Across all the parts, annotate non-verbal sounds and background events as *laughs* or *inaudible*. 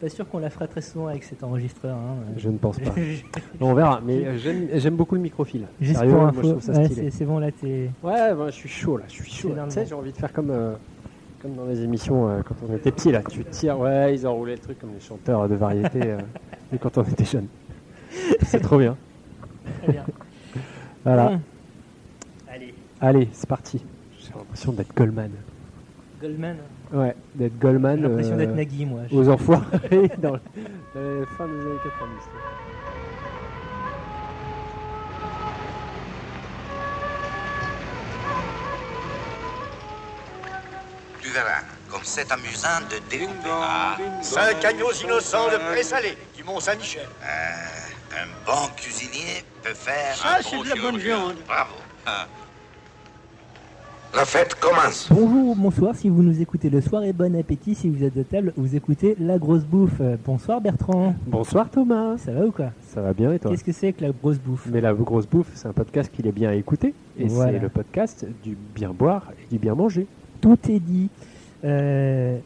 Pas sûr qu'on la fera très souvent avec cet enregistreur. Hein. Je ne pense pas. *laughs* on verra, mais euh, j'aime- beaucoup le. Juste Sérieux, pour moi, je info, trouve ça ouais, stylé. c'est c'est bon là, t'es. Ouais, bah, je suis chaud là, je suis chaud. Tu sais, j'ai envie de faire comme, euh, comme dans les émissions euh, quand on était petit là. Tu tires, ouais, ils enroulaient le truc comme les chanteurs de variété *laughs* et quand on était jeune. C'est trop bien. Très bien. *laughs* Voilà. Bon. Allez, Allez, c'est parti. J'ai l'impression d'être Goldman. Goldman. Ouais, d'être Goldman. J'ai l'impression euh, d'être Nagui, moi. Aux enfoirés *laughs* dans la fin des années 90. Tu verras, comme c'est amusant de découper. Ah, Cinq agneaux innocents de présalé du Mont-Saint-Michel. un bon cuisinier peut faire Ça, un c'est bon de la bonne viande. Bravo. Ah. La fête commence. Bonjour ou bonsoir si vous nous écoutez le soir et bon appétit si vous êtes de table, vous écoutez La Grosse Bouffe. Euh, Bonsoir Bertrand, Bonsoir Thomas. ça va ou quoi? Ça va bien et toi? Qu'est-ce que c'est que La Grosse Bouffe? Mais la grosse bouffe, c'est un podcast qu'il est bien à écouter. Et Voilà. c'est le podcast du bien boire et du bien manger. Tout est dit. Euh,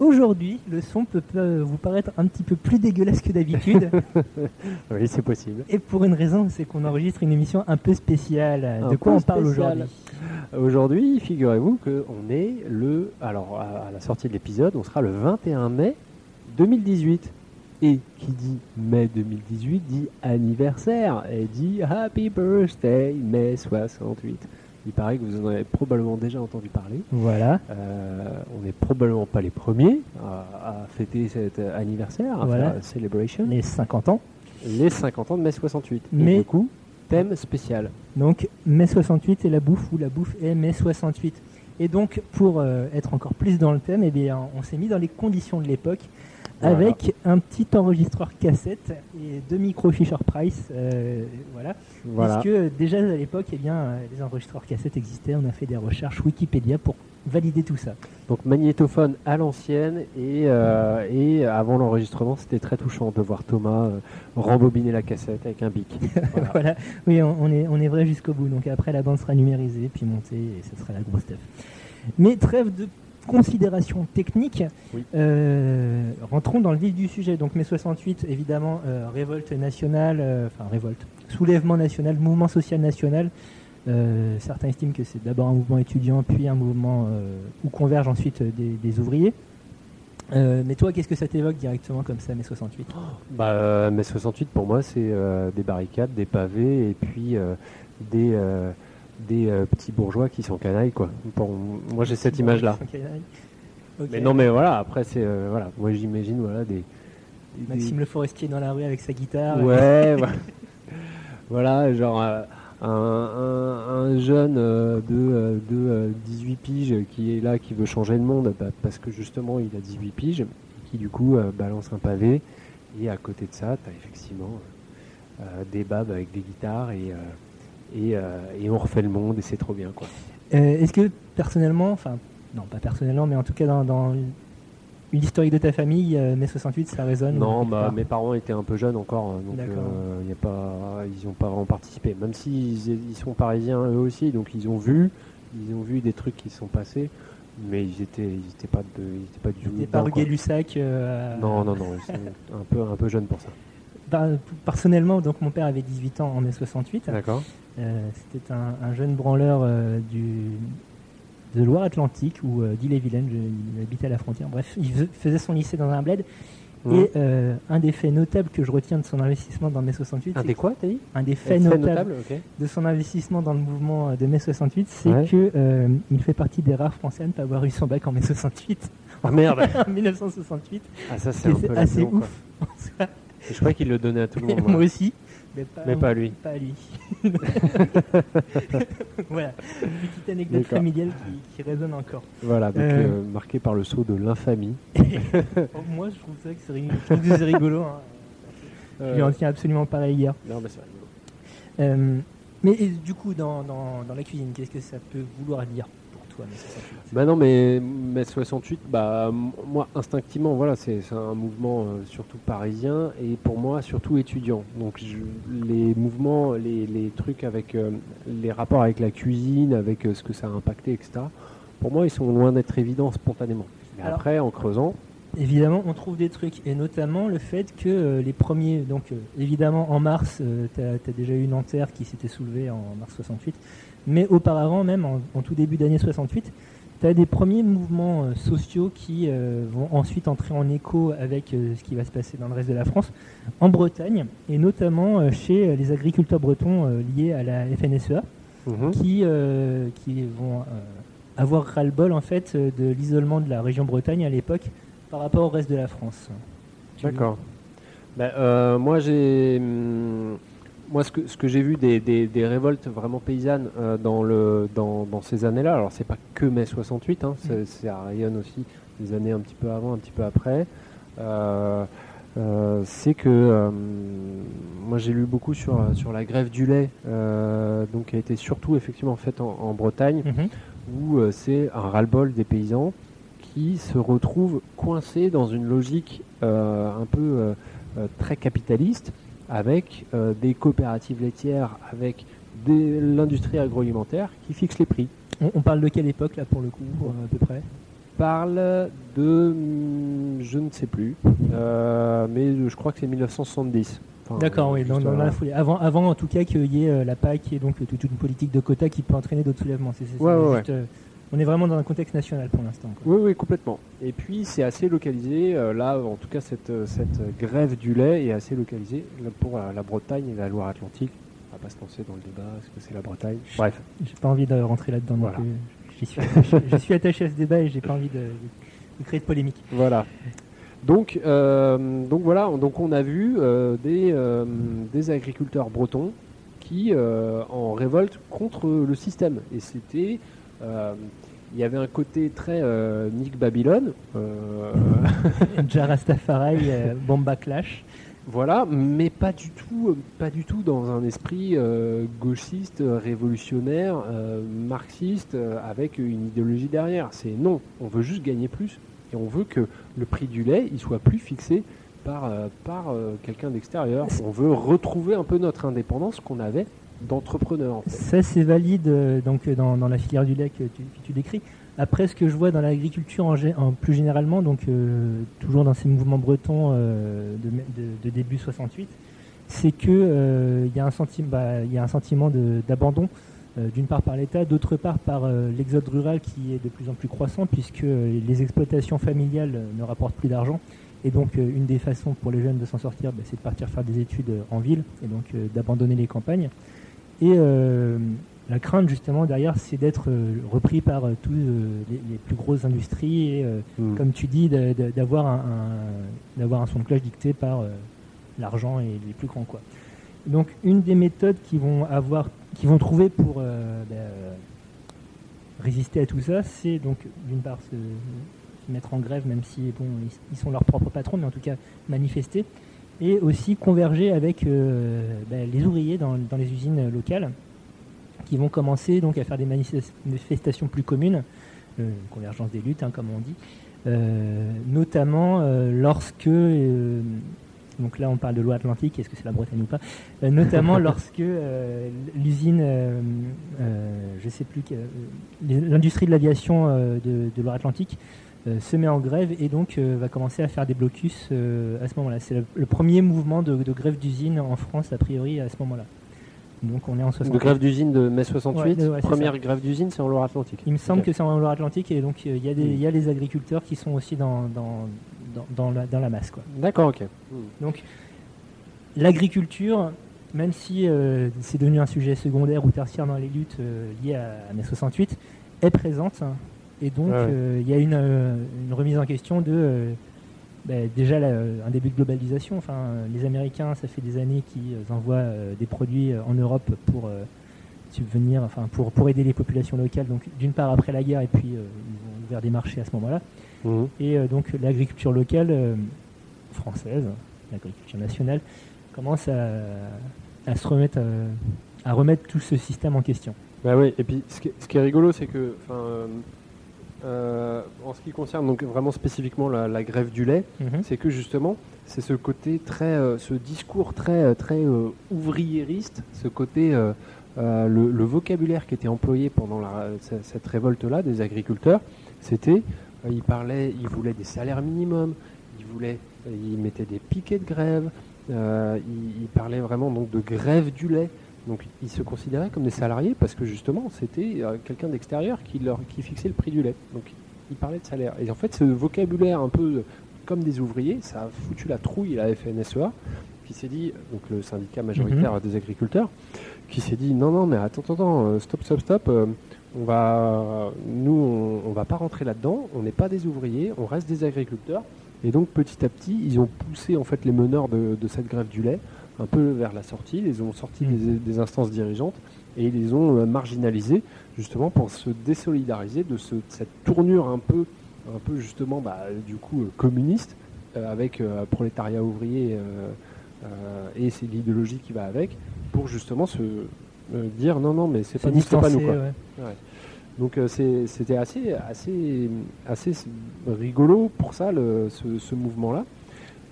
Aujourd'hui, le son peut, vous paraître un petit peu plus dégueulasse que d'habitude. *laughs* Oui, c'est possible. et pour une raison, c'est qu'on enregistre une émission un peu spéciale. Un de quoi on parle aujourd'hui? Aujourd'hui, figurez-vous qu'on est le. Alors, à la sortie de l'épisode, on sera le 21 mai 2018. Et qui dit mai 2018 dit anniversaire et dit Happy Birthday mai 68. Il paraît que vous en avez probablement déjà entendu parler. Voilà. Euh, on n'est probablement pas les premiers à, à fêter cet euh, anniversaire, à Voilà. faire celebration. Les 50 ans. Les 50 ans de mai 68. Mais- Et du coup, thème spécial. Donc, mai 68 et la bouffe, ou la bouffe est mai 68. Et donc, pour euh, être encore plus dans le thème, eh bien, on s'est mis dans les conditions de l'époque, Voilà. avec un petit enregistreur cassette et deux micros Fisher Price. euh, voilà. Voilà. Puisque déjà à l'époque, eh bien, euh, les enregistreurs cassettes existaient. On a fait des recherches Wikipédia pour valider tout ça. Donc magnétophone à l'ancienne et, euh, et avant l'enregistrement c'était très touchant de voir Thomas euh, rembobiner la cassette avec un bic. *laughs* Voilà. voilà. Oui, on, on est, on est vrai jusqu'au bout. Donc après, la bande sera numérisée, puis montée, et ce sera la grosse stuff. Mais trêve de considérations techniques. Oui. Euh, rentrons dans le vif du sujet. Donc mai 68, évidemment, euh, révolte nationale, euh, enfin révolte, soulèvement national, mouvement social national. Certains estiment que c'est d'abord un mouvement étudiant, puis un mouvement où convergent ensuite des, des ouvriers. Mais toi, qu'est-ce que ça t'évoque directement comme ça, mai 68 Bah, mai 68 pour moi c'est des barricades, des pavés et puis des, des euh, petits bourgeois qui sont canailles quoi. Pour- moi j'ai cette image là. Ok. Ok. Mais non mais voilà après c'est euh, voilà moi j'imagine voilà des, des- Maxime Le Forestier dans la rue avec sa guitare. Ouais, *laughs* voilà. voilà, genre euh, un, un- un jeune de, euh, de euh, 18 piges qui est là, qui veut changer le monde bah, parce que justement il a 18 piges, qui du coup balance un pavé. Et à côté de ça, tu as effectivement des babs avec des guitares et, et, euh, et on refait le monde et c'est trop bien quoi. Euh, Est-ce que personnellement, enfin, non pas personnellement, mais en tout cas dans, dans une historique de ta famille, euh, mai 68, ça résonne Non, bah, mes parents étaient un peu jeunes encore, hein, donc euh, y a pas, ils n'ont pas vraiment participé. Même s'ils ils sont parisiens eux aussi, donc ils ont vu, ils ont vu des trucs qui se sont passés, mais ils étaient, ils étaient pas, de, ils étaient pas du tout. T'es pas dedans, quoi. Gay-Lussac euh, Non, non, non, ils sont *laughs* un peu, un peu jeunes pour ça. Personnellement, donc mon père avait 18 ans en mai 68. D'accord. Euh, C'était un, un jeune branleur euh, du, de Loire-Atlantique ou euh, d'Ille-et-Vilaine. Il habitait à la frontière. Bref, il fais- faisait son lycée dans un bled. Et un des faits notables que je retiens de son investissement dans mai 68, Un des quoi, t'as dit un des faits fait notables notable, de son investissement dans le mouvement de mai 68, c'est Ouais. que euh, il fait partie des rares Français à ne pas avoir eu son bac en mai 68, Ah merde *laughs* en 1968. Ah ça c'est assez ouf. Je crois qu'il le donnait à tout le monde. *laughs* Moi aussi, mais pas, Mais pas à lui. Pas à lui. *laughs* *laughs* voilà, une petite anecdote D'accord. familiale qui, qui résonne encore. Voilà, donc Euh. euh, marqué par le sceau de l'infamie. Oh, Moi, je trouve ça que c'est rigolo. Je trouve que c'est rigolo. hein. Je lui en tiens absolument pas à hier. Non mais c'est rigolo. Euh, mais et, du coup, dans, dans, dans la cuisine, qu'est-ce que ça peut vouloir dire? 68 Bah non, mais mai 68, bah, moi, instinctivement, voilà, c'est un mouvement euh, surtout parisien et pour moi, surtout étudiant. Donc, je- les mouvements, les, les trucs avec euh, les rapports avec la cuisine, avec euh, ce que ça a impacté, etc., pour moi, ils sont loin d'être évidents spontanément. Alors- après, en creusant, Évidemment, on trouve des trucs, et notamment le fait que les premiers, donc évidemment en mars, tu as, déjà eu Nanterre qui s'était soulevé en mars 68, mais auparavant, même en, tout début d'année 68, tu as des premiers mouvements euh, sociaux qui vont ensuite entrer en écho avec ce qui va se passer dans le reste de la France, en Bretagne, et notamment chez les agriculteurs bretons liés à la FNSEA, mhm. qui, qui vont avoir ras-le-bol en fait de l'isolement de la région Bretagne à l'époque par rapport au reste de la France. D'accord. Ben, euh, moi, j'ai, hum, moi, ce que, ce que j'ai vu des, des, révoltes vraiment paysannes euh, dans, le, dans, dans ces années-là, alors c'est pas que mai 68, hein, mm. rayonne aussi des années un petit peu avant, un petit peu après. Euh, c'est que moi j'ai lu beaucoup sur, sur la grève du lait, donc qui a été surtout effectivement faite en, Bretagne, mm-hmm. où c'est un ras-le-bol des paysans qui se retrouvent coincés dans une logique euh, un peu euh, euh, très capitaliste, avec des coopératives laitières, avec l'industrie agroalimentaire qui fixe les prix. On, parle de quelle époque là pour le coup, à peu près? Parle de, hmm, je ne sais plus, mais je crois que c'est 1970. D'accord, oui, dans, la foulée. Avant, avant, en tout cas, qu'il y ait la PAC et donc toute une politique de quotas qui peut entraîner d'autres soulèvements. C'est ouais, ouais, on est vraiment dans un contexte national pour l'instant. Oui, oui, complètement. Et puis c'est assez localisé. Euh, là, en tout cas, cette, euh, cette grève du lait est assez localisée pour la, Bretagne et la Loire-Atlantique. On va pas se lancer dans le débat. Est-ce que c'est la Bretagne? Bref. J'ai pas envie de rentrer là-dedans plus. Je suis, attaché, à ce débat et j'ai pas envie de, créer de polémique. Voilà. Donc, euh, donc voilà, donc on a vu des, des agriculteurs bretons qui en révolte contre le système. Et c'était euh, il y avait un côté très euh, Nick Babylon. Euh... *laughs* Jarastafari, euh, Bomba Clash. Voilà, mais pas du tout, pas du tout dans un esprit gauchiste, révolutionnaire, marxiste, avec une idéologie derrière. C'est non, on veut juste gagner plus et on veut que le prix du lait il soit plus fixé par, par quelqu'un d'extérieur. On veut retrouver un peu notre indépendance qu'on avait Ça, c'est valide euh, donc, dans, dans, la filière du lait que tu, décris. Après, ce que je vois dans l'agriculture plus généralement, donc euh, toujours dans ces mouvements bretons euh, de, début 68, c'est qu'il il y, a un sentiment, bah, y a un sentiment d'abandon, d'une part par l'État, d'autre part par l'exode rural qui est de plus en plus croissant, puisque les exploitations familiales ne rapportent plus d'argent. Et donc, une des façons pour les jeunes de s'en sortir, bah, c'est de partir faire des études en ville et donc d'abandonner les campagnes. Et euh, la crainte justement derrière, c'est d'être euh, repris par euh, tous les, plus grosses industries et, mm. comme tu dis, d'avoir un, un son de cloche dicté par l'argent et les plus grands quoi. Donc une des méthodes qu'ils vont avoir, vont trouver pour ben, résister à tout ça, c'est donc d'une part se, mettre en grève, même si bon ils, sont leurs propres patrons, mais en tout cas manifester et aussi converger avec euh, ben, les ouvriers dans, les usines locales qui vont commencer donc à faire des manifestations plus communes, euh, convergence des luttes hein, comme on dit, euh, notamment lorsque donc là on parle de loi atlantique, est-ce que c'est la Bretagne ou pas Notamment *laughs* lorsque l'usine, je sais plus, l'industrie de l'aviation de, de Loire-Atlantique se met en grève et donc euh, va commencer à faire des blocus euh, à ce moment-là. C'est le, premier mouvement de, grève d'usine en France, a priori, à ce moment-là. Donc on est en 68. De grève d'usine de mai 68, première grève d'usine, c'est en Loire-Atlantique. Il me semble que c'est en Loire-Atlantique et donc il y, y, a les agriculteurs qui sont aussi dans, dans, dans, la, dans la, masse. D'accord, ok. Donc l'agriculture, même si c'est devenu un sujet secondaire ou tertiaire dans les luttes liées à, mai 68, est présente hein, et donc, euh, il y a une, euh, une, remise en question de euh, bah, déjà un début de globalisation. Enfin, les Américains, ça fait des années qu'ils envoient des produits en Europe pour subvenir, enfin pour, pour aider les populations locales. Donc d'une part après la guerre et puis ils ont ouvert des marchés à ce moment-là. Mmh. Et donc l'agriculture locale française, l'agriculture nationale, commence à, à se remettre à, remettre tout ce système en question. Bah oui, et puis ce qui, ce qui est rigolo, c'est que euh, en ce qui concerne donc vraiment spécifiquement la, grève du lait, mhm. c'est que justement c'est ce côté très, euh, ce discours très euh, très ouvriériste, ce côté le, vocabulaire qui était employé pendant cette révolte-là des agriculteurs, c'était Euh, il parlait, il voulait des salaires minimums, il voulait, il mettait des piquets de grève, euh, il, il parlait vraiment donc de grève du lait. Donc ils se considéraient comme des salariés parce que justement c'était euh, quelqu'un d'extérieur qui leur qui fixait le prix du lait. Donc il parlait de salaire. Et en fait ce vocabulaire un peu comme des ouvriers, ça a foutu la trouille à la FNSEA qui s'est dit, donc le syndicat majoritaire des agriculteurs, qui s'est dit non non mais attends attends, attends euh, stop stop stop euh, on va nous on, on va pas rentrer là-dedans, on n'est pas des ouvriers, on reste des agriculteurs. Et donc petit à petit, ils ont poussé en fait les meneurs de, de cette grève du lait un peu vers la sortie, ils les ont sortis Mm. des, des instances dirigeantes et ils les ont euh, marginalisés justement pour se désolidariser de, ce- de cette tournure un peu, un peu justement bah, du coup euh, communiste euh, avec prolétariat ouvrier et c'est l'idéologie qui va avec pour justement se dire non non mais c'est pas nous, pas nous quoi. ouais. Donc euh, c'était assez, assez, assez rigolo pour ça, le- ce, ce mouvement-là.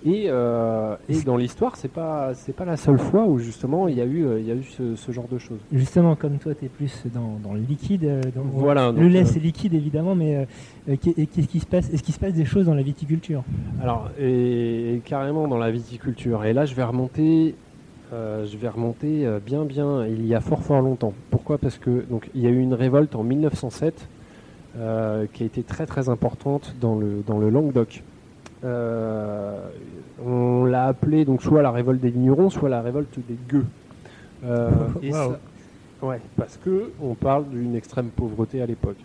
Et, euh, et dans l'histoire, c'est pas, c'est pas la seule fois où justement il y a eu, euh, il y a eu ce, ce genre de choses. Justement, comme toi, tu es plus dans, dans le liquide. euh, dans- Voilà. le lait, c'est liquide évidemment, mais euh, qu'est-ce qui se passe Est-ce qu'il se passe des choses dans la viticulture? Alors, et, et carrément dans la viticulture. Et là, je vais remonter, euh, je vais remonter bien, bien, il y a fort, fort longtemps. Pourquoi? Parce que donc il y a eu une révolte en 1907 euh, qui a été très, très importante dans le dans le Languedoc. Euh, on l'a appelée donc soit la révolte des vignerons, soit la révolte des gueux. Euh, et Waouh. ça- ouais, parce que on parle d'une extrême pauvreté à l'époque.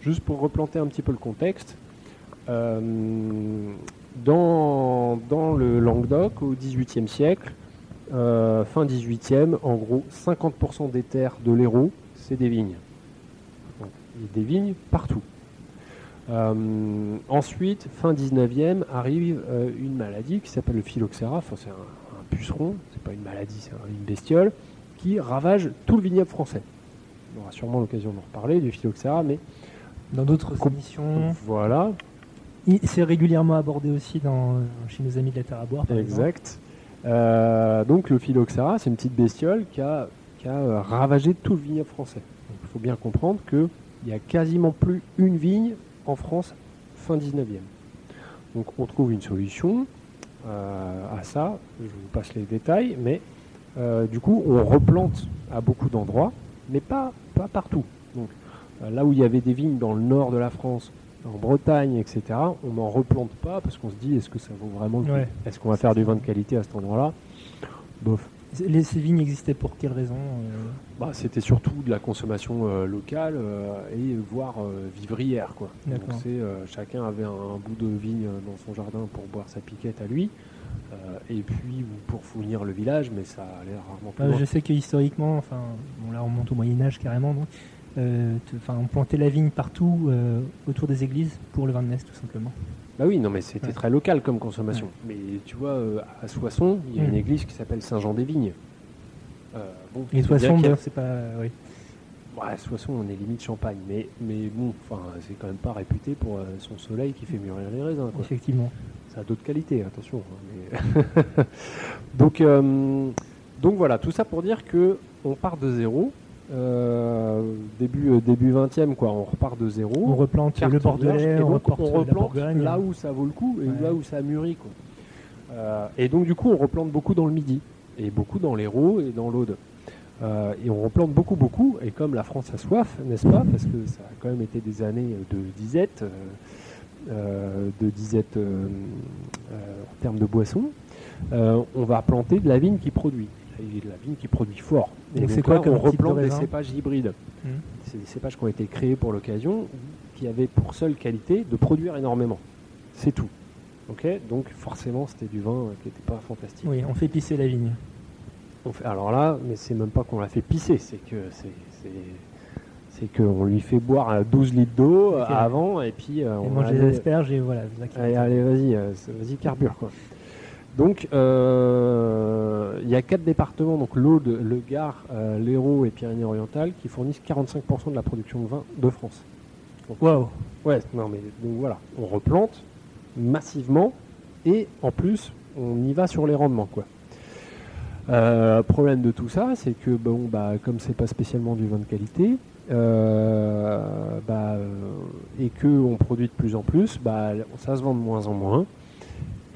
Juste pour replanter un petit peu le contexte, euh, dans, dans le Languedoc, au XVIIIe siècle, euh, fin XVIIIe, en gros, 50% des terres de l'Hérault, c'est des vignes. Donc, il y a des vignes partout. Euh, ensuite, fin 19e, arrive euh, une maladie qui s'appelle le phylloxéra. Enfin, c'est un, un puceron, c'est pas une maladie, c'est un- une bestiole qui ravage tout le vignoble français. On aura sûrement l'occasion d'en reparler du phylloxéra, mais Dans d'autres émissions, voilà, Il- c'est régulièrement abordé aussi dans, euh, chez nos amis de la Terre à boire. par. Exact. Euh, donc le phylloxéra, c'est une petite bestiole qui a, qui a ravagé tout le vignoble français. Il faut bien comprendre qu'il n'y a quasiment plus une vigne en France fin 19e. Donc on trouve une solution euh, à ça, je vous passe les détails, mais euh, du coup on replante à beaucoup d'endroits, mais pas, pas partout. Donc euh, là où il y avait des vignes dans le nord de la France, en Bretagne, etc., on n'en replante pas parce qu'on se dit est-ce que ça vaut vraiment le coup? Ouais. Est-ce qu'on va faire du vin de qualité à cet endroit-là? Bof. Les, ces vignes existaient pour quelle raison euh, Bah, c'était surtout de la consommation euh, locale euh, et voire euh, vivrière. Quoi. Donc chacun avait un, un bout de vigne dans son jardin pour boire sa piquette à lui, et puis ou pour fournir le village, mais ça allait rarement plus loin. Je sais que historiquement, enfin, bon là on monte au Moyen Âge carrément, donc, on plantait la vigne partout autour des églises pour le vin de messe tout simplement. Bah oui, non, mais c'était Ouais. très local comme consommation. Mais tu vois, euh, à Soissons, il y a Mm. une église qui s'appelle Saint-Jean-des-Vignes. Euh, bon, Et Soissons, a- bon, c'est pas, oui. Ouais, Soissons, on est limite champagne, mais, mais bon, c'est quand même pas réputé pour euh, son soleil qui fait mûrir les raisins. Quoi. effectivement. Ça a d'autres qualités, attention. hein, mais- *laughs* donc, euh, donc voilà, tout ça pour dire que on part de zéro. Euh, début euh, début 20e quoi, on repart de zéro. On replante le Bordelais, on donc on la replante là où ça vaut le coup et Ouais. là où ça mûrit quoi. Euh, et donc du coup on replante beaucoup dans le Midi et beaucoup dans l'Hérault et dans l'Aude. Euh, et on replante beaucoup beaucoup et comme la France a soif, n'est-ce pas Parce que ça a quand même été des années de disette, euh, de disette euh, en termes de boissons. on va planter de la vigne qui produit, et de la vigne qui produit fort. Et Donc c'est quoi là, comme on type de replante des cépages hybrides. Mhm. C'est des cépages qui ont été créés pour l'occasion, qui avaient pour seule qualité de produire énormément. C'est tout. Ok, donc forcément c'était du vin euh, qui n'était pas fantastique. Oui, on fait pisser la vigne. On fait- alors là, mais c'est même pas qu'on l'a fait pisser, c'est que c'est c'est c'est qu'on lui fait boire euh, 12 litres d'eau euh, avant et puis euh, Et on mange des asperges et voilà. Allez, vas-y, euh, vas-y, carbure quoi. Donc, euh, il y a quatre départements, donc l'Aude, le Gard, euh, l'Hérault et Pyrénées-Orientales, qui fournissent 45% de la production de vin de France. Donc, Waouh. Ouais, non mais donc voilà, on replante massivement et en plus on y va sur les rendements quoi. Euh, problème de tout ça, c'est que bon bah comme c'est pas spécialement du vin de qualité, bah, et que on produit de plus en plus, bah, ça se vend de moins en moins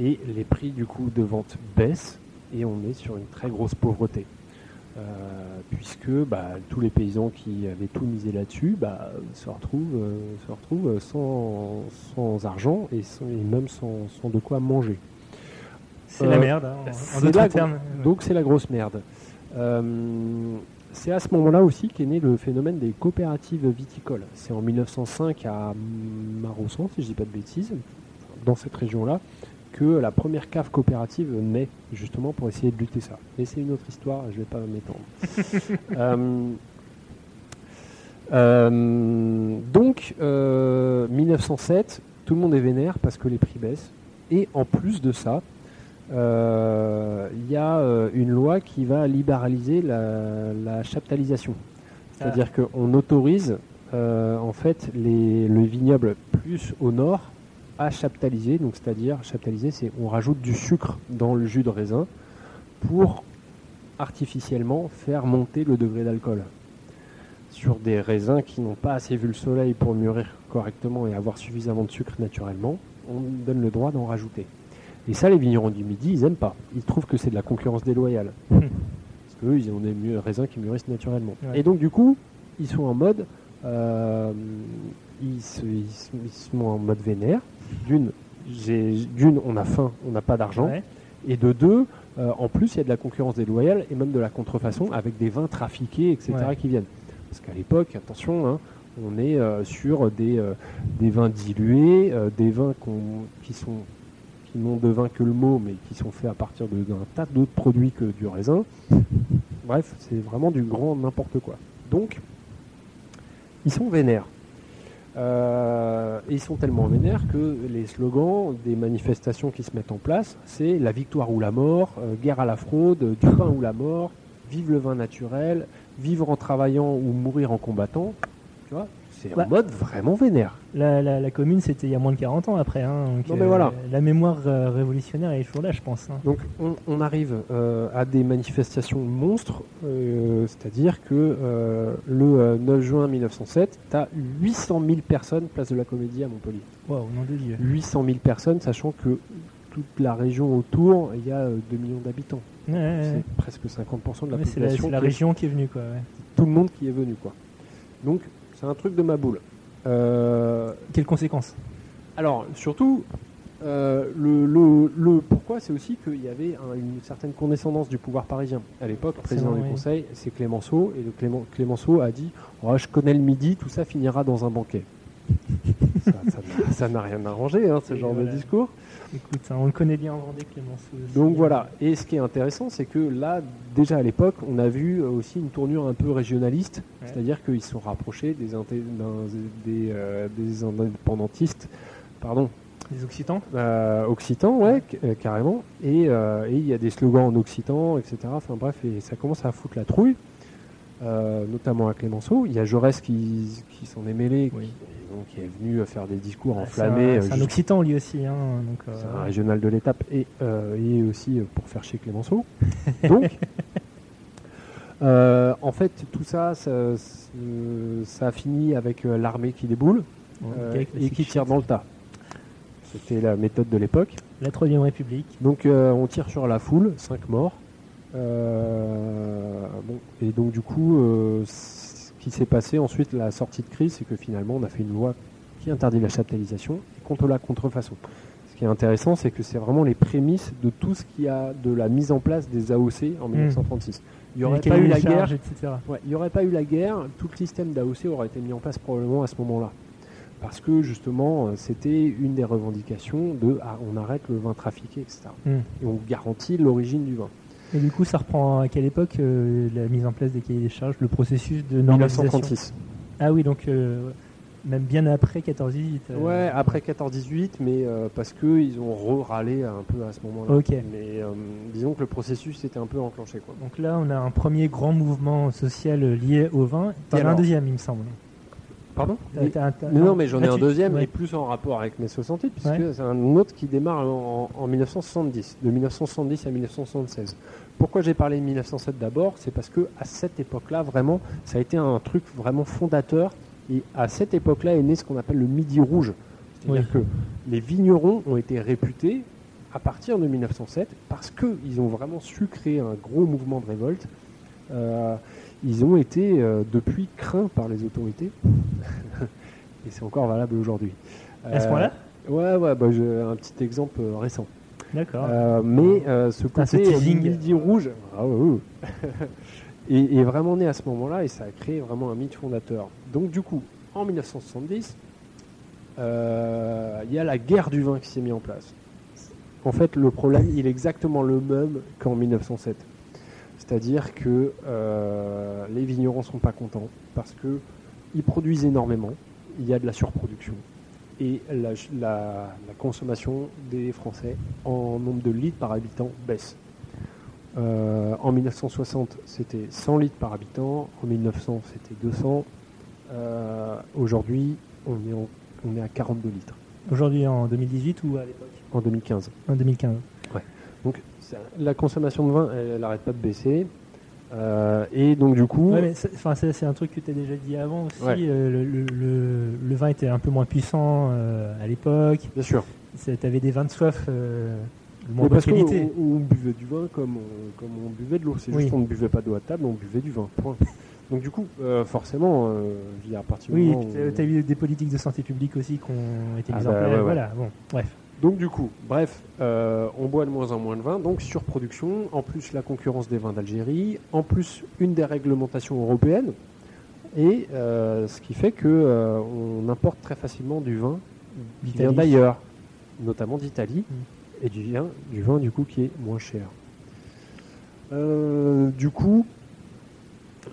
et les prix du coup de vente baissent et on est sur une très grosse pauvreté. Euh, puisque bah, tous les paysans qui avaient tout misé là-dessus bah, se retrouvent, euh, se retrouvent sans, sans argent et, sans- et même sans, sans de quoi manger. C'est Euh, la merde, hein, en- d'autres termes. Donc c'est la grosse merde. Euh, c'est à ce moment-là aussi qu'est né le phénomène des coopératives viticoles. C'est en 1905 à Marossan, si je dis pas de bêtises, dans cette région-là, que la première cave coopérative naît, justement pour essayer de lutter ça. Mais c'est une autre histoire, je vais pas m'étendre. *laughs* Euh, euh, donc, euh, 1907, tout le monde est vénère parce que les prix baissent. Et en plus de ça, euh, il y a euh, une loi qui va libéraliser la, la chaptalisation. C'est-à-dire qu'on autorise euh, en fait les, le vignoble plus au nord à chaptaliser. Donc, c'est-à-dire, chaptaliser, c'est on rajoute du sucre dans le jus de raisin pour artificiellement faire monter le degré d'alcool. Sur des raisins qui n'ont pas assez vu le soleil pour mûrir correctement et avoir suffisamment de sucre naturellement, on donne le droit d'en rajouter. Et ça, les vignerons du Midi, ils aiment pas. Ils trouvent que c'est de la concurrence déloyale. Hmm. Parce qu'eux, ils ont des raisins qui mûrissent naturellement. Ouais. Et donc, du coup, ils sont en mode. euh, ils, se- ils se- ils sont en mode vénère. D'une, on a faim, on n'a pas d'argent. Ouais. Et de deux, euh, en plus, il y a de la concurrence déloyale et même de la contrefaçon avec des vins trafiqués, etc., Ouais. qui viennent. Parce qu'à l'époque, attention, hein, on est euh, sur des, euh, des vins dilués, des vins qui sont qui n'ont de vin que le mot, mais qui sont faits à partir d'un tas d'autres produits que du raisin. Bref, c'est vraiment du grand n'importe quoi. Donc, ils sont vénères. Euh, et ils sont tellement vénères que les slogans des manifestations qui se mettent en place, c'est la victoire ou la mort, euh, guerre à la fraude, du pain ou la mort, vive le vin naturel, vivre en travaillant ou mourir en combattant. Tu c'est Ouais. en mode vraiment vénère. La, la- la commune, c'était il y a moins de 40 ans après. hein, donc, Non, mais voilà. La mémoire euh, révolutionnaire est toujours là, je pense. hein. Donc on, on arrive euh, à des manifestations monstres, euh, c'est-à-dire que euh, le euh, 9 juin 1907, tu as 800 000 personnes place de la Comédie à Montpellier. Waouh, nom de Dieu. 800 000 personnes, sachant que toute la région autour, il y a euh, 2 millions d'habitants. Ouais, ouais, ouais. C'est presque 50% de la Ouais, la, population. c'est la qui- région qui est venue, quoi. Tout le monde qui est venu. quoi. Donc c'est un truc de ma boule. Euh, Quelles conséquences? Alors, surtout, euh, le, le- le pourquoi, c'est aussi qu'il y avait un- une certaine condescendance du pouvoir parisien. À l'époque, le président du oui. Conseil, c'est Clémenceau, et le Clémen- Clémenceau a dit Oh, Je connais le midi, tout ça finira dans un banquet. ça n'a- ça n'a rien arrangé, hein, ce Et genre voilà. de discours. Écoute, hein, on le connaît bien en Vendée, Clémenceau. aussi. Donc voilà, et ce qui est intéressant, c'est que là, déjà à l'époque, on a vu euh, aussi une tournure un peu régionaliste, Ouais. c'est-à-dire qu'ils se sont rapprochés des, inté- des, euh, des indépendantistes, pardon, Les Occitans? Euh, occitan, ouais, c- carrément. Et euh, et il y a des slogans en occitan, etc. Enfin bref, et ça commence à foutre la trouille, euh, notamment à Clémenceau. Il y a Jaurès qui, qui s'en est mêlé, Oui. qui, donc, qui est venu faire des discours Ah, enflammés. euh, c'est un juste- Occitan, lui aussi. Hein, donc, euh, c'est un régional de l'étape et, euh, et aussi euh, pour faire chier Clémenceau. *laughs* Donc, euh, en fait, tout ça, ça, a fini avec euh, l'armée qui déboule euh, et qui tire dans le tas. C'était la méthode de l'époque. La Troisième République. Donc euh, on tire sur la foule, 5 morts. Euh, bon, et donc du coup, euh, ce qui s'est passé ensuite, la sortie de crise, c'est que finalement on a fait une loi qui interdit la chaptalisation et contre la contrefaçon. Ce qui est intéressant, c'est que c'est vraiment les prémices de tout ce qui a de la mise en place des AOC en 1936. Il n'y aurait pas eu la guerre, etc. Ouais, il n'y aurait pas eu la guerre, tout le système d'AOC aurait été mis en place probablement à ce moment-là. Parce que justement, euh, c'était une des revendications de ah, on arrête le vin trafiqué, etc. Hmm. Et on garantit l'origine du vin. Et du coup, ça reprend à quelle époque euh, la mise en place des cahiers des charges, le processus de normalisation 1936. Ah oui, donc euh, même bien après 14-18. euh, Ouais, après 14-18, mais parce qu'ils ont re-râlé un peu à ce moment-là. Ok. Mais disons que le processus était un peu enclenché. Quoi. Donc là, on a un premier grand mouvement social lié au vin. T'en as un deuxième, il me semble. Pardon? Mais non, mais j'en ai un tu- deuxième ouais. et plus en rapport avec mai 68, puisque Ouais. c'est un autre qui démarre en, en 1970, de 1970 à 1976. Pourquoi j'ai parlé de 1907 d'abord C'est parce que à cette époque-là, vraiment, ça a été un truc vraiment fondateur. Et à cette époque-là est né ce qu'on appelle le Midi Rouge. C'est-à-dire que les vignerons ont été réputés à partir de 1907 parce qu'ils ont vraiment su créer un gros mouvement de révolte. Euh, ils ont été euh, depuis craints par les autorités. *laughs* Et c'est encore valable aujourd'hui. À ce Euh, point-là? Ouais, ouais, bah, j'ai un petit exemple récent. D'accord. Euh, mais euh, ce Putain, ce côté teasing. midi rouge ah, *laughs* est, est vraiment né à ce moment-là et ça a créé vraiment un mythe fondateur. Donc du coup, en 1970, euh, il y a la guerre du vin qui s'est mise en place. En fait, le problème, il est exactement le même qu'en 1907. C'est-à-dire que les vignerons sont pas contents parce que ils produisent énormément, il y a de la surproduction et la, la- la consommation des Français en nombre de litres par habitant baisse. Euh, en 1960, c'était 100 litres par habitant. En 1900, c'était 200. Euh, Aujourd'hui, on, on est à 42 litres Aujourd'hui en 2018 ou à l'époque? En 2015. En 2015. Donc ça- la consommation de vin, elle n'arrête pas de baisser. Euh, et donc du coup, Ouais, c'est, un truc que tu as déjà dit avant aussi. Ouais. euh, le, le- le- le vin était un peu moins puissant euh, à l'époque. bien sûr. Tu avais des vins de soif de moins bonne parce qu'on qualité. on- on buvait du vin comme on, comme on buvait de l'eau. C'est Oui. juste qu'on ne buvait pas d'eau à table, on buvait du vin. Point. Donc du coup, euh, forcément, euh, à partir du Oui, tu as eu des politiques de santé publique aussi qui ont été Ah mises bah, en place. ouais. Voilà, bon, bref. Donc du coup, bref, euh, on boit de moins en moins de vin, donc surproduction, en plus la concurrence des vins d'Algérie, en plus une des réglementations européennes, et euh, ce qui fait que euh, on importe très facilement du vin qui vient d'ailleurs, notamment d'Italie, Mm. et du vin, du vin du coup qui est moins cher. Du coup,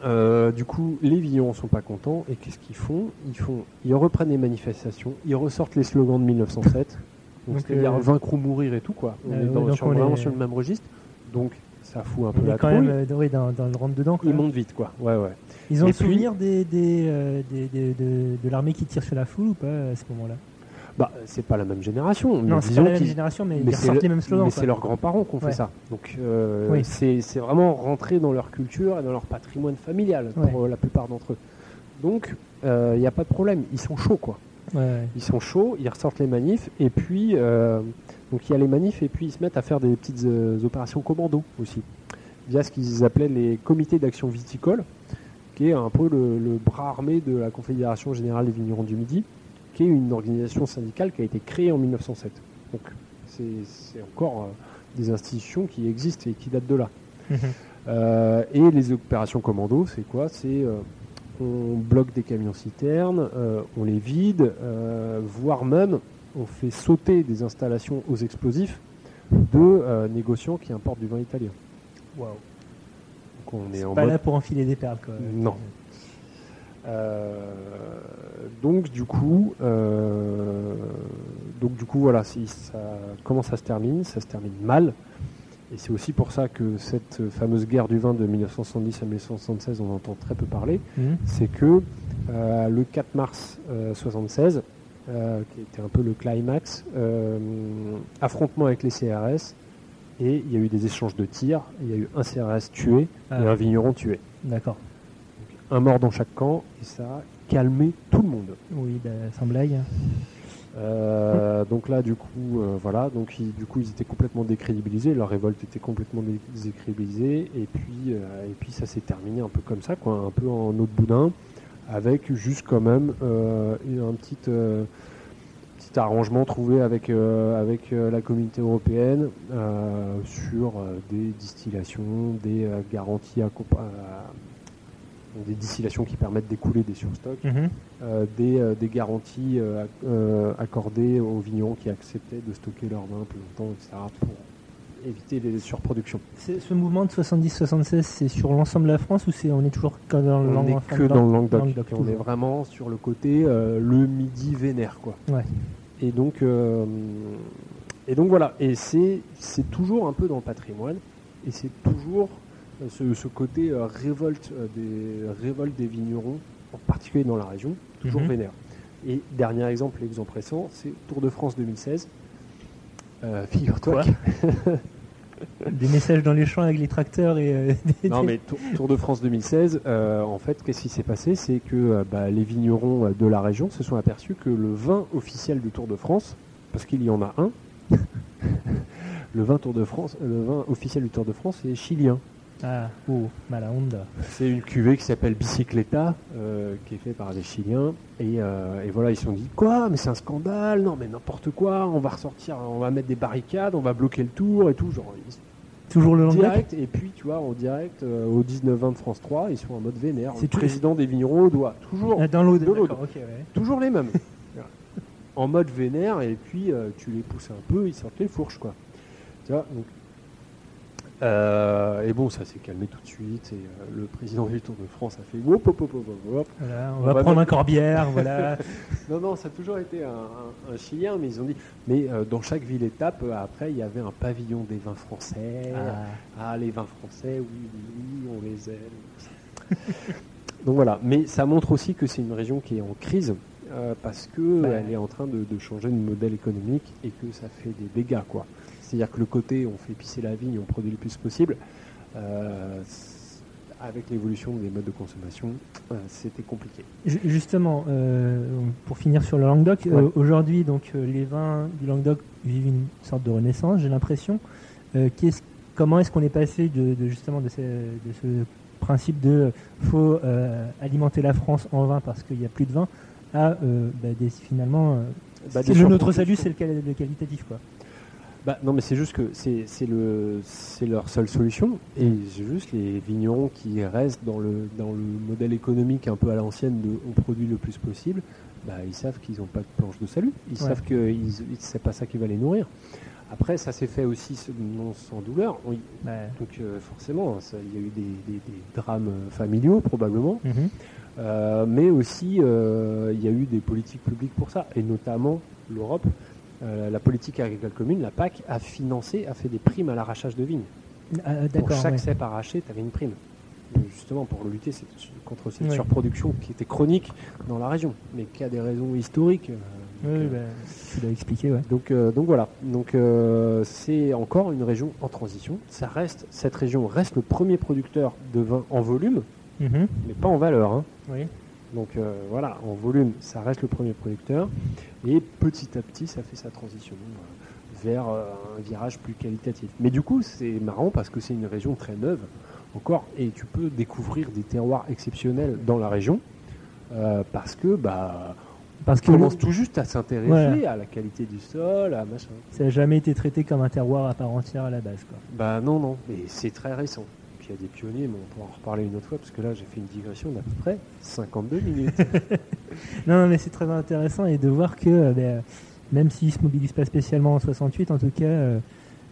euh, du coup, les vignerons sont pas contents et qu'est-ce qu'ils font? Ils font, ils reprennent les manifestations, ils ressortent les slogans de 1907. C'est-à-dire euh, vaincre ou mourir et tout quoi. On Euh, est dans- ouais, donc sur- on vraiment est- sur le même registre. Donc ça fout un peu On est la quand trouille. même euh, oui, dans, dans le rentre dedans. Ils montent vite quoi. Ouais ouais. Ils ont Et le puis- souvenir des, des, euh, des- des- de, de l'armée qui tire sur la foule ou pas à ce moment-là? Bah c'est pas la même génération. Non, c'est pas la même génération, mais, mais ils le- les mêmes slogans. Mais c'est leurs grands-parents qui ont fait ça. Donc euh, Oui. c'est vraiment rentré dans leur culture et dans leur patrimoine familial pour Ouais. la plupart d'entre eux. Donc il n'y a pas de problème. Ils sont chauds quoi. Ouais. Ils sont chauds, ils ressortent les manifs et puis euh, donc il y a les manifs et puis ils se mettent à faire des petites euh, opérations commando aussi via ce qu'ils appelaient les comités d'action viticole qui est un peu le, le bras armé de la Confédération générale des vignerons du Midi qui est une organisation syndicale qui a été créée en 1907. Donc c'est encore euh, des institutions qui existent et qui datent de là. Mhm. Euh, et les opérations commando, c'est quoi? C'est on bloque des camions citernes, euh, on les vide, euh, voire même on fait sauter des installations aux explosifs de euh, négociants qui importent du vin italien. Waouh. Donc on est en pas mode là pour enfiler des perles. Quoi. Non. Donc du coup, donc du coup voilà, ça, comment ça se termine? Ça se termine mal. Et c'est aussi pour ça que cette fameuse guerre du vin de 1970 à 1976, on entend très peu parler. Mhm. C'est que euh, le 4 mars 1976, qui était un peu le climax, euh, affrontement avec les CRS, et il y a eu des échanges de tirs. Il y a eu un CRS tué Ah. et un vigneron tué D'accord. un mort dans chaque camp et ça a calmé tout le monde. Oui, bah, sans blague. Euh, donc là, du coup, euh, voilà, donc ils, du coup, ils étaient complètement décrédibilisés, leur révolte était complètement dé- décrédibilisée, et puis, euh, et puis ça s'est terminé un peu comme ça, quoi, un peu en autre boudin, avec juste quand même un petit, petit arrangement trouvé avec, avec la communauté européenne sur des distillations, des garanties à, à- des distillations qui permettent d'écouler des surstocks. Mhm. Euh, des, euh, des garanties euh, ac- euh, accordées aux vignerons qui acceptaient de stocker leur vin plus longtemps, etc., pour éviter les surproductions. Ce mouvement de 70-76, c'est sur l'ensemble de la France ou c'est on est toujours que dans le On Langue- n'est enfin, que dans le Languedoc. Languedoc, on est vraiment sur le côté euh, le midi vénère. Quoi. Ouais. Et, donc, euh, et donc voilà, et c'est toujours un peu dans le patrimoine, et c'est toujours euh, ce, ce côté euh, révolte, euh, des, révolte des vignerons, en particulier dans la région, toujours Mhm. vénère. Et dernier exemple, l'exemple récent, c'est Tour de France 2016. Euh, *laughs* Figure-toi Des messages dans les champs avec les tracteurs et euh, *laughs* des- Non, mais Tour, Tour de France 2016, euh, en fait, qu'est-ce qui s'est passé? C'est que bah, les vignerons de la région se sont aperçus que le vin officiel du Tour de France, parce qu'il y en a un, *laughs* le vin Tour de France, le vin officiel du Tour de France est chilien. Ah, oh, mala onda. C'est une cuvée qui s'appelle Bicicleta, euh, qui est faite par des Chiliens. Et, euh, et voilà, ils se sont dit quoi Mais c'est un scandale Non, mais n'importe quoi. On va ressortir, on va mettre des barricades, on va bloquer le tour et tout. Genre, Toujours le direct. Et puis, tu vois, en direct, euh, au 19-20 de France 3, ils sont en mode vénère. C'est Le tout- président des vignerons doit toujours, Ah, Dans l'eau, ouais. toujours les mêmes. *laughs* En mode vénère, et puis tu les pousses un peu, ils sortent les fourches, quoi. Tu vois, donc. Euh, et bon, ça s'est calmé tout de suite, et euh, le président du Tour de France a fait hop, hop, hop, hop, hop, hop. Voilà, on, On va, va prendre mettre- un corbière, *laughs* voilà. Non, non, ça a toujours été un, un- un Chilien, mais ils ont dit. Mais euh, dans chaque ville-étape, euh, après, il y avait un pavillon des vins français. Ah. Ah, les vins français, oui, oui, oui, on les aime. *laughs* Donc voilà, mais ça montre aussi que c'est une région qui est en crise parce que Bah. elle est en train de, de changer de modèle économique et que ça fait des dégâts, quoi. C'est-à-dire que le côté on fait pisser la vigne, on produit le plus possible. euh, avec l'évolution des modes de consommation, euh, c'était compliqué. Ju- Justement, euh, pour finir sur le Languedoc, Ouais. euh, aujourd'hui, donc les vins du Languedoc vivent une sorte de renaissance, j'ai l'impression. Comment est-ce qu'on est passé de, de, justement de ce, de ce principe de faut alimenter la France en vin parce qu'il n'y a plus de vin à bah, des, finalement Bah, des le notre salut, c'est le, le qualitatif quoi. Bah, non, mais c'est juste que c'est c'est le c'est leur seule solution et c'est juste les vignerons qui restent dans le dans le modèle économique un peu à l'ancienne de on produit le plus possible. Bah, ils savent qu'ils n'ont pas de planche de salut. Ils Ouais. savent que c'est pas ça qui va les nourrir. Après, ça s'est fait aussi non sans douleur. Oui, donc euh, forcément, hein, il y a eu des, des- des drames euh, familiaux probablement, mhm. Euh, mais aussi euh, il y a eu des politiques publiques pour ça, et notamment l'Europe. Euh, la politique agricole commune, la PAC, a financé, a fait des primes à l'arrachage de vignes. Ah, Pour chaque ouais. cep arraché, tu avais une prime. Justement pour lutter cette- contre cette Ouais. surproduction qui était chronique dans la région, mais qui a des raisons historiques. euh, Oui, bah, tu l'as expliqué, ouais. donc, euh, donc voilà. Donc c'est encore une région en transition. Ça reste, cette région reste le premier producteur de vin en volume, Mhm. mais pas en valeur. hein. Oui. Donc euh, voilà, en volume, ça reste le premier producteur. Et petit à petit, ça fait sa transition euh, vers euh, un virage plus qualitatif. Mais du coup, c'est marrant parce que c'est une région très neuve encore. Et tu peux découvrir des terroirs exceptionnels dans la région. euh, parce que bah, Parce on que commence tout juste à s'intéresser à la qualité du sol, à machin. ça n'a jamais été traité comme un terroir à part entière à la base. Quoi. Bah non, non, mais c'est très récent. Puis il y a des pionniers, mais on pourra en reparler une autre fois, parce que là j'ai fait une digression d'à peu près 52 minutes. *laughs* Non, non, mais c'est très intéressant et de voir que euh, ben, même s'ils se mobilisent pas spécialement en 68, en tout cas, euh,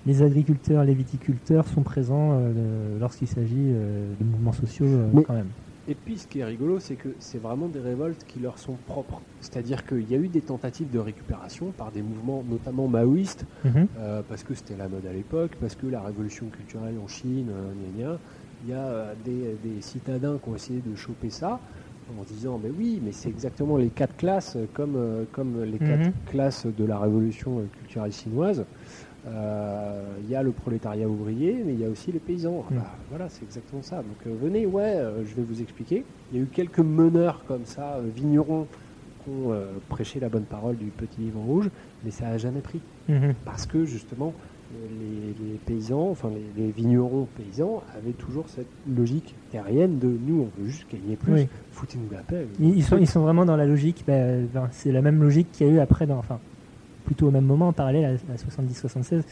les agriculteurs, les viticulteurs sont présents euh, lorsqu'il s'agit de mouvements sociaux Mais- quand même. Et puis ce qui est rigolo, c'est que c'est vraiment des révoltes qui leur sont propres. C'est-à-dire qu'il y a eu des tentatives de récupération par des mouvements, notamment maoïstes, Mhm. euh, parce que c'était la mode à l'époque, parce que la révolution culturelle en Chine, euh, gna gna. il y a euh, des, des citadins qui ont essayé de choper ça en disant mais oui, mais c'est exactement les quatre classes, comme, comme les quatre Mhm. classes de la révolution culturelle chinoise. Euh, Il y a le prolétariat ouvrier, mais il y a aussi les paysans. Mm. bah, voilà, c'est exactement ça. Donc euh, venez, ouais, euh, je vais vous expliquer. Il y a eu quelques meneurs comme ça, euh, vignerons, qui ont euh, prêché la bonne parole du petit livre rouge, mais ça n'a jamais pris Mhm. parce que justement euh, les, les paysans, enfin les, les vignerons paysans avaient toujours cette logique terrienne de nous on veut juste gagner plus, Oui. foutez-nous la paix. Ils, ils sont, ils sont vraiment dans la logique, ben, ben, c'est la même logique qu'il y a eu après, dans, enfin, plutôt au même moment, en parallèle à, à 70-76,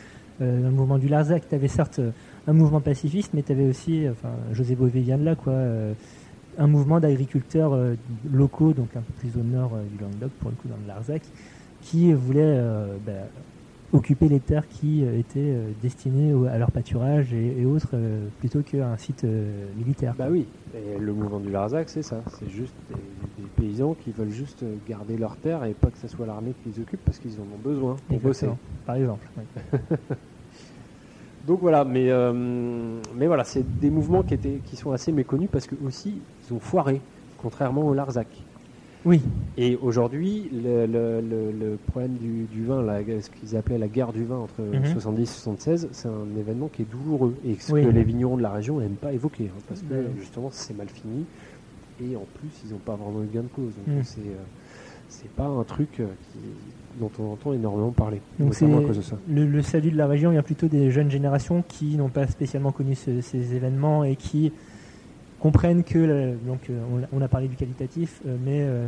euh, dans le mouvement du Larzac. Tu avais certes euh, un mouvement pacifiste, mais tu avais aussi, enfin, José Bové vient de là, quoi, euh, un mouvement d'agriculteurs euh, locaux, donc un peu plus au nord du Languedoc, pour le coup, dans le Larzac, qui voulaient ben, occuper les terres qui euh, étaient euh, destinées à leur pâturage et, et autres, euh, plutôt qu'un site euh, militaire. Bah oui, et le mouvement du Larzac c'est ça, c'est juste des, des paysans qui veulent juste garder leurs terres et pas que ce soit l'armée qui les occupe parce qu'ils en ont besoin pour bosser. Par exemple. oui. *laughs* Donc voilà, mais, euh, mais voilà, c'est des mouvements qui, étaient, qui sont assez méconnus parce que aussi ils ont foiré, contrairement au Larzac. Oui. Et aujourd'hui, le, le- le- le problème du, du vin, la- ce qu'ils appelaient la guerre du vin entre Mhm. 70 et 76, c'est un événement qui est douloureux et ce Oui. que les vignerons de la région n'aiment pas évoquer, hein, parce que justement c'est mal fini et en plus ils n'ont pas vraiment eu gain de cause. Donc Mhm. c'est euh, c'est pas un truc euh, qui, dont on entend énormément parler, Donc à cause de ça. le, le salut de la région vient plutôt des jeunes générations qui n'ont pas spécialement connu ce- ces événements et qui comprennent que le- donc euh, on, a parlé du qualitatif, euh, mais euh,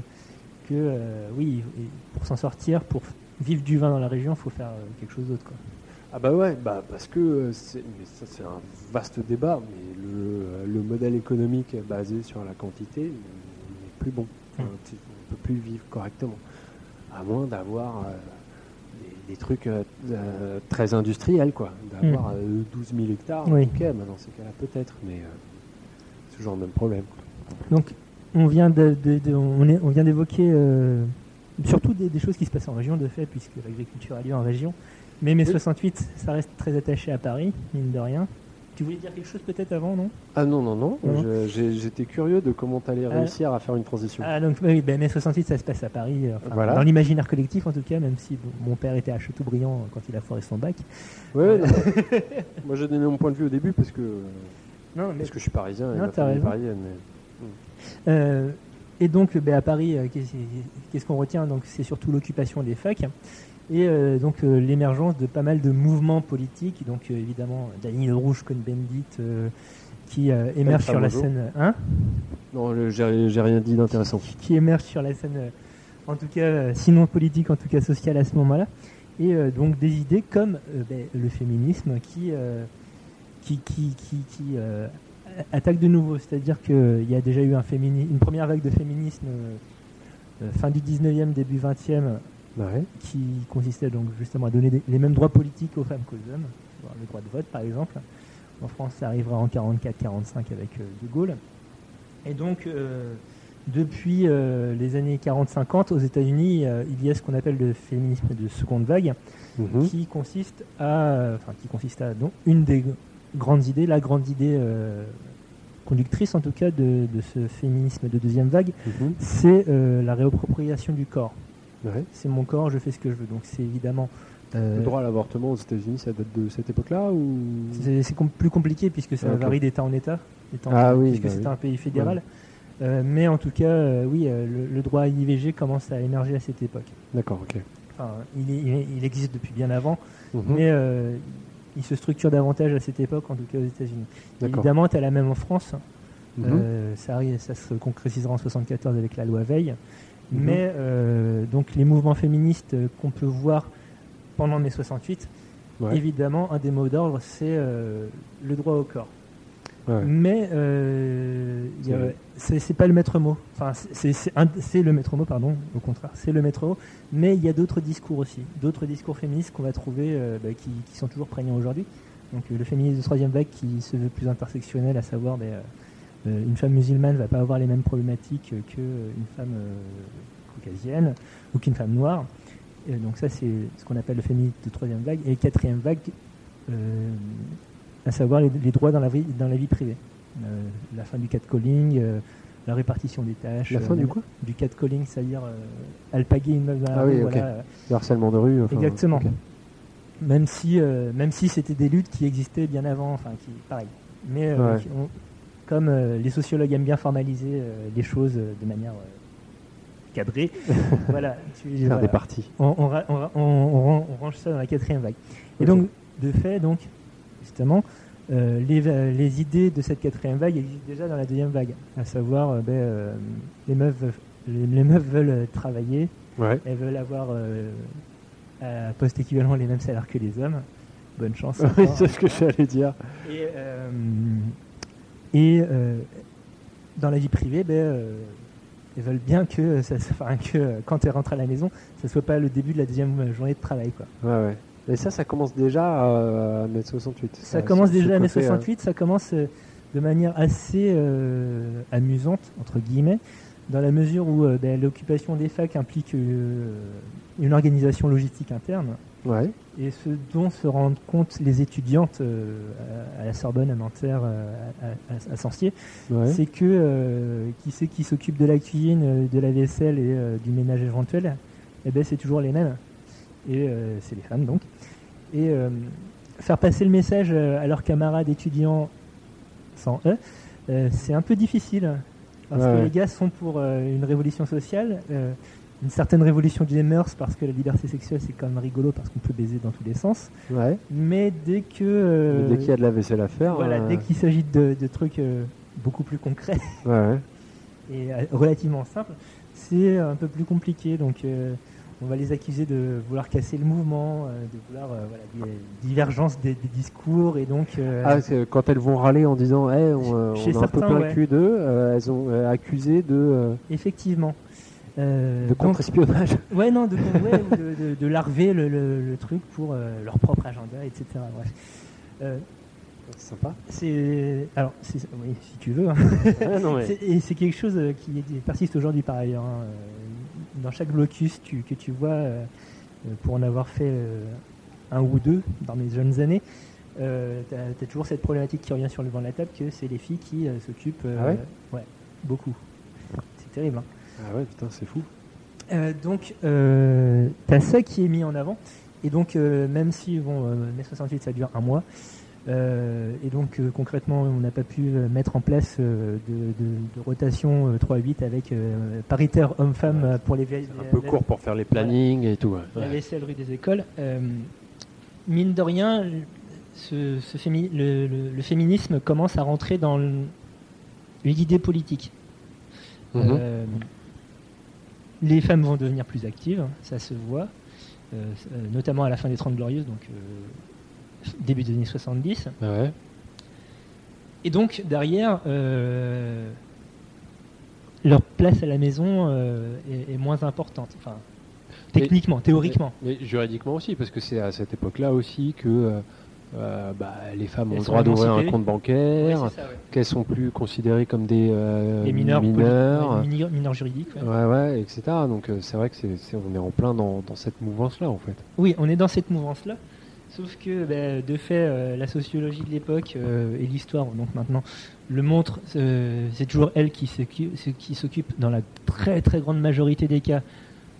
que euh, oui, pour s'en sortir, pour vivre du vin dans la région, il faut faire euh, quelque chose d'autre. quoi. Ah bah ouais, bah parce que euh, c'est, mais ça c'est un vaste débat, mais le, le modèle économique basé sur la quantité euh, n'est plus bon. Mm. tu- on ne peut plus vivre correctement, à moins d'avoir euh, des, des trucs euh, euh, très industriels, quoi. D'avoir euh, 12 000 hectares. Oui. ok, bah dans ces cas-là peut-être, mais euh, toujours le même problème. Donc on vient de, de- de- on, est- on vient d'évoquer euh, surtout des, des choses qui se passent en région de fait, puisque l'agriculture a lieu en région. Mais mai Oui. 68, ça reste très attaché à Paris, mine de rien. Tu voulais dire quelque chose peut-être avant, non? Ah non, non, non, j'étais curieux de comment tu allais Ah. réussir à faire une transition. Ah donc oui, ben, mai 68 ça se passe à Paris, euh, enfin, Voilà. dans l'imaginaire collectif en tout cas, même si mon père était à Châteaubriand euh, quand il a foiré son bac. Ouais, non. *laughs* Moi j'ai donné mon point de vue au début parce que, Non, mais parce que je suis parisien et Non, ma famille est parisienne. mais- Euh, et donc, ben, à Paris, euh, qu'est-ce qu'on retient? Donc, c'est surtout l'occupation des facs et euh, donc euh, l'émergence de pas mal de mouvements politiques. Donc, évidemment, Dany Le Rouge, Cohn-Bendit, qui émerge sur la scène, hein? Non, j'ai rien dit d'intéressant. qui émerge sur la scène, en tout cas, sinon politique, en tout cas sociale à ce moment-là. Et donc des idées comme ben, le féminisme qui, qui, qui, qui, qui, euh, attaque de nouveau. C'est-à-dire qu'il y a déjà eu un une première vague de féminisme euh, euh, fin du 19e, début 20e, Ouais. qui consistait donc justement à donner des- les mêmes droits politiques aux femmes qu'aux hommes, le droit de vote par exemple. En France, ça arrivera en 44-45 avec euh, De Gaulle. Et donc, depuis les années 40-50, aux États-Unis, il y a ce qu'on appelle le féminisme de seconde vague, Mhm. qui consiste à, enfin, qui consiste à donc une des grandes idées, la grande idée euh, conductrice en tout cas de, de ce féminisme de deuxième vague, Mhm. c'est euh, la réappropriation du corps. Ouais. C'est mon corps, je fais ce que je veux. Donc c'est évidemment euh, Le droit à l'avortement aux États-Unis, ça date de cette époque-là ou? C'est com- plus compliqué puisque ça Ah, varie d'État en État, étant- Ah oui, puisque bah c'est oui. un pays fédéral. Euh, mais en tout cas, oui, le, le droit à l'IVG commence à émerger à cette époque. D'accord, ok. Enfin, il, est- existe depuis bien avant, Mhm. mais il se structure davantage à cette époque, en tout cas aux États-Unis. Évidemment, tu as la même en France. Mhm. Euh, ça, arrive- ça se concrétisera en 74 avec la loi Veil. Mhm. Mais euh, donc les mouvements féministes qu'on peut voir pendant mai 68, Ouais. évidemment, un des mots d'ordre, c'est euh, le droit au corps. Ouais. Mais euh, C'est- pas le maître mot. Enfin, c'est- le maître mot, pardon. Au contraire, c'est le maître mot. Mais il y a d'autres discours aussi, d'autres discours féministes qu'on va trouver, euh, bah, qui, qui sont toujours prégnants aujourd'hui. Donc euh, le féminisme de troisième vague qui se veut plus intersectionnel, à savoir, bah, une femme musulmane va pas avoir les mêmes problématiques qu'une femme caucasienne ou qu'une femme noire. Et donc ça, c'est ce qu'on appelle le féminisme de troisième vague. Et quatrième vague, à savoir les, les droits dans la vie, dans la vie privée. Euh, la fin du catcalling, euh, la répartition des tâches. La euh, fin du même- quoi Du catcalling, c'est-à-dire euh, alpaguer une meuf dans la Ah rue, oui, ok. voilà. Le harcèlement de rue. enfin, Exactement. Même si, euh, même si c'était des luttes qui existaient bien avant, enfin, qui, pareil. Mais euh, Ouais. qui ont- comme euh, les sociologues aiment bien formaliser euh, les choses euh, de manière euh, cadrée, *laughs* voilà. tu- Faire voilà. des parties. On, on ra- on ra- on- on ran- on range ça dans la quatrième vague. Et donc, de fait, donc, justement, euh, les, idées de cette quatrième vague existent déjà dans la deuxième vague, à savoir, euh, ben, euh, les, meufs, veulent- les, les meufs veulent euh, travailler, Ouais. elles veulent avoir euh, à poste équivalent les mêmes salaires que les hommes. Bonne chance. *laughs* Oui, c'est ce que j'allais dire. Et, euh, et euh, dans la vie privée, ben, euh, elles veulent bien que, ça, *laughs* que euh, quand elles rentrent à la maison, ça soit pas le début de la deuxième journée de travail. Quoi. Ouais, ouais. Et ça, ça commence déjà à, à mai 68. Ça commence ce- déjà à mai côté, euh, 68, ça commence euh, de manière assez euh, amusante, entre guillemets, dans la mesure où euh, ben, l'occupation des facs implique euh, une organisation logistique interne. Ouais. Et ce dont se rendent compte les étudiantes à, la Sorbonne, à Nanterre, à, à, à Sancier, Ouais. c'est que qui c'est qui s'occupe de la cuisine, de la vaisselle et du ménage éventuel Eh ben c'est toujours les mêmes. Et euh, c'est les femmes donc. Et euh, faire passer le message euh, à leurs camarades étudiants sans eux, euh, c'est un peu difficile. Parce Ouais, que ouais. les gars sont pour une révolution sociale, une certaine révolution des mœurs, parce que la liberté sexuelle c'est quand même rigolo, parce qu'on peut baiser dans tous les sens. Ouais. Mais dès que. Mais Dès qu'il y a de la vaisselle à faire. voilà, dès qu'il s'agit de, de trucs beaucoup plus concrets *laughs* et relativement simples, c'est un peu plus compliqué. Donc, euh, on va les accuser de vouloir casser le mouvement, euh, de vouloir euh, voilà, des divergences des, des discours et donc. euh, Ah, quand elles vont râler en disant on, Chez on a un peu certains, plein ouais. le cul d'eux, elles ont accusé de, effectivement. Euh, de contre-espionnage. *laughs* Ouais, non, de, ouais, ou de, de- de larver le, le- le truc pour euh, leur propre agenda, etc. Bref. Euh, C'est sympa. c'est. Alors, oui, si tu veux. hein. Non, mais- *laughs* Et c'est quelque chose qui persiste aujourd'hui par ailleurs. hein. Dans chaque blocus tu- que tu vois, euh, euh, pour en avoir fait euh, un ou deux dans mes jeunes années, euh, tu as, toujours cette problématique qui revient sur le devant de la table que c'est les filles qui s'occupent. Ah ouais Ouais, beaucoup. C'est terrible. hein. Ah ouais, putain, c'est fou. Donc, tu as ça qui est mis en avant. Et donc, même si, bon, mai 68, ça dure un mois, et donc euh, concrètement, on n'a pas pu euh, mettre en place euh, de, de- de rotation euh, 3-8 avec euh, paritaire homme-femme euh, pour les vieilles. Un peu court pour faire les plannings et tout. ouais. La vaisselle rue des écoles. Euh, mine de rien, ce, ce fémi- le, le- le féminisme commence à rentrer dans le- l'idée politique. Mhm. Euh, les femmes vont devenir plus actives, ça se voit, euh, euh, notamment à la fin des 30 Glorieuses, donc euh, début des années 70. Ah ouais. Et donc, derrière, euh, leur place à la maison euh, est, est moins importante. Enfin, techniquement, théoriquement. Mais, mais juridiquement aussi, parce que c'est à cette époque-là aussi que euh, bah, les femmes ont le droit d'ouvrir un compte bancaire, Ouais, ça, ouais. qu'elles sont plus considérées comme des Les mineurs, mineurs. ouais, mineurs- mineurs juridiques. ouais. Etc. Donc c'est vrai que c'est, c'est- on est en plein dans, dans cette mouvance-là, en fait. Oui, on est dans cette mouvance-là. Sauf que, ben, de fait, euh, la sociologie de l'époque euh, et l'histoire, donc maintenant, le montre. euh, c'est toujours elle qui s'occupe, c'est- qui s'occupe, dans la très très grande majorité des cas,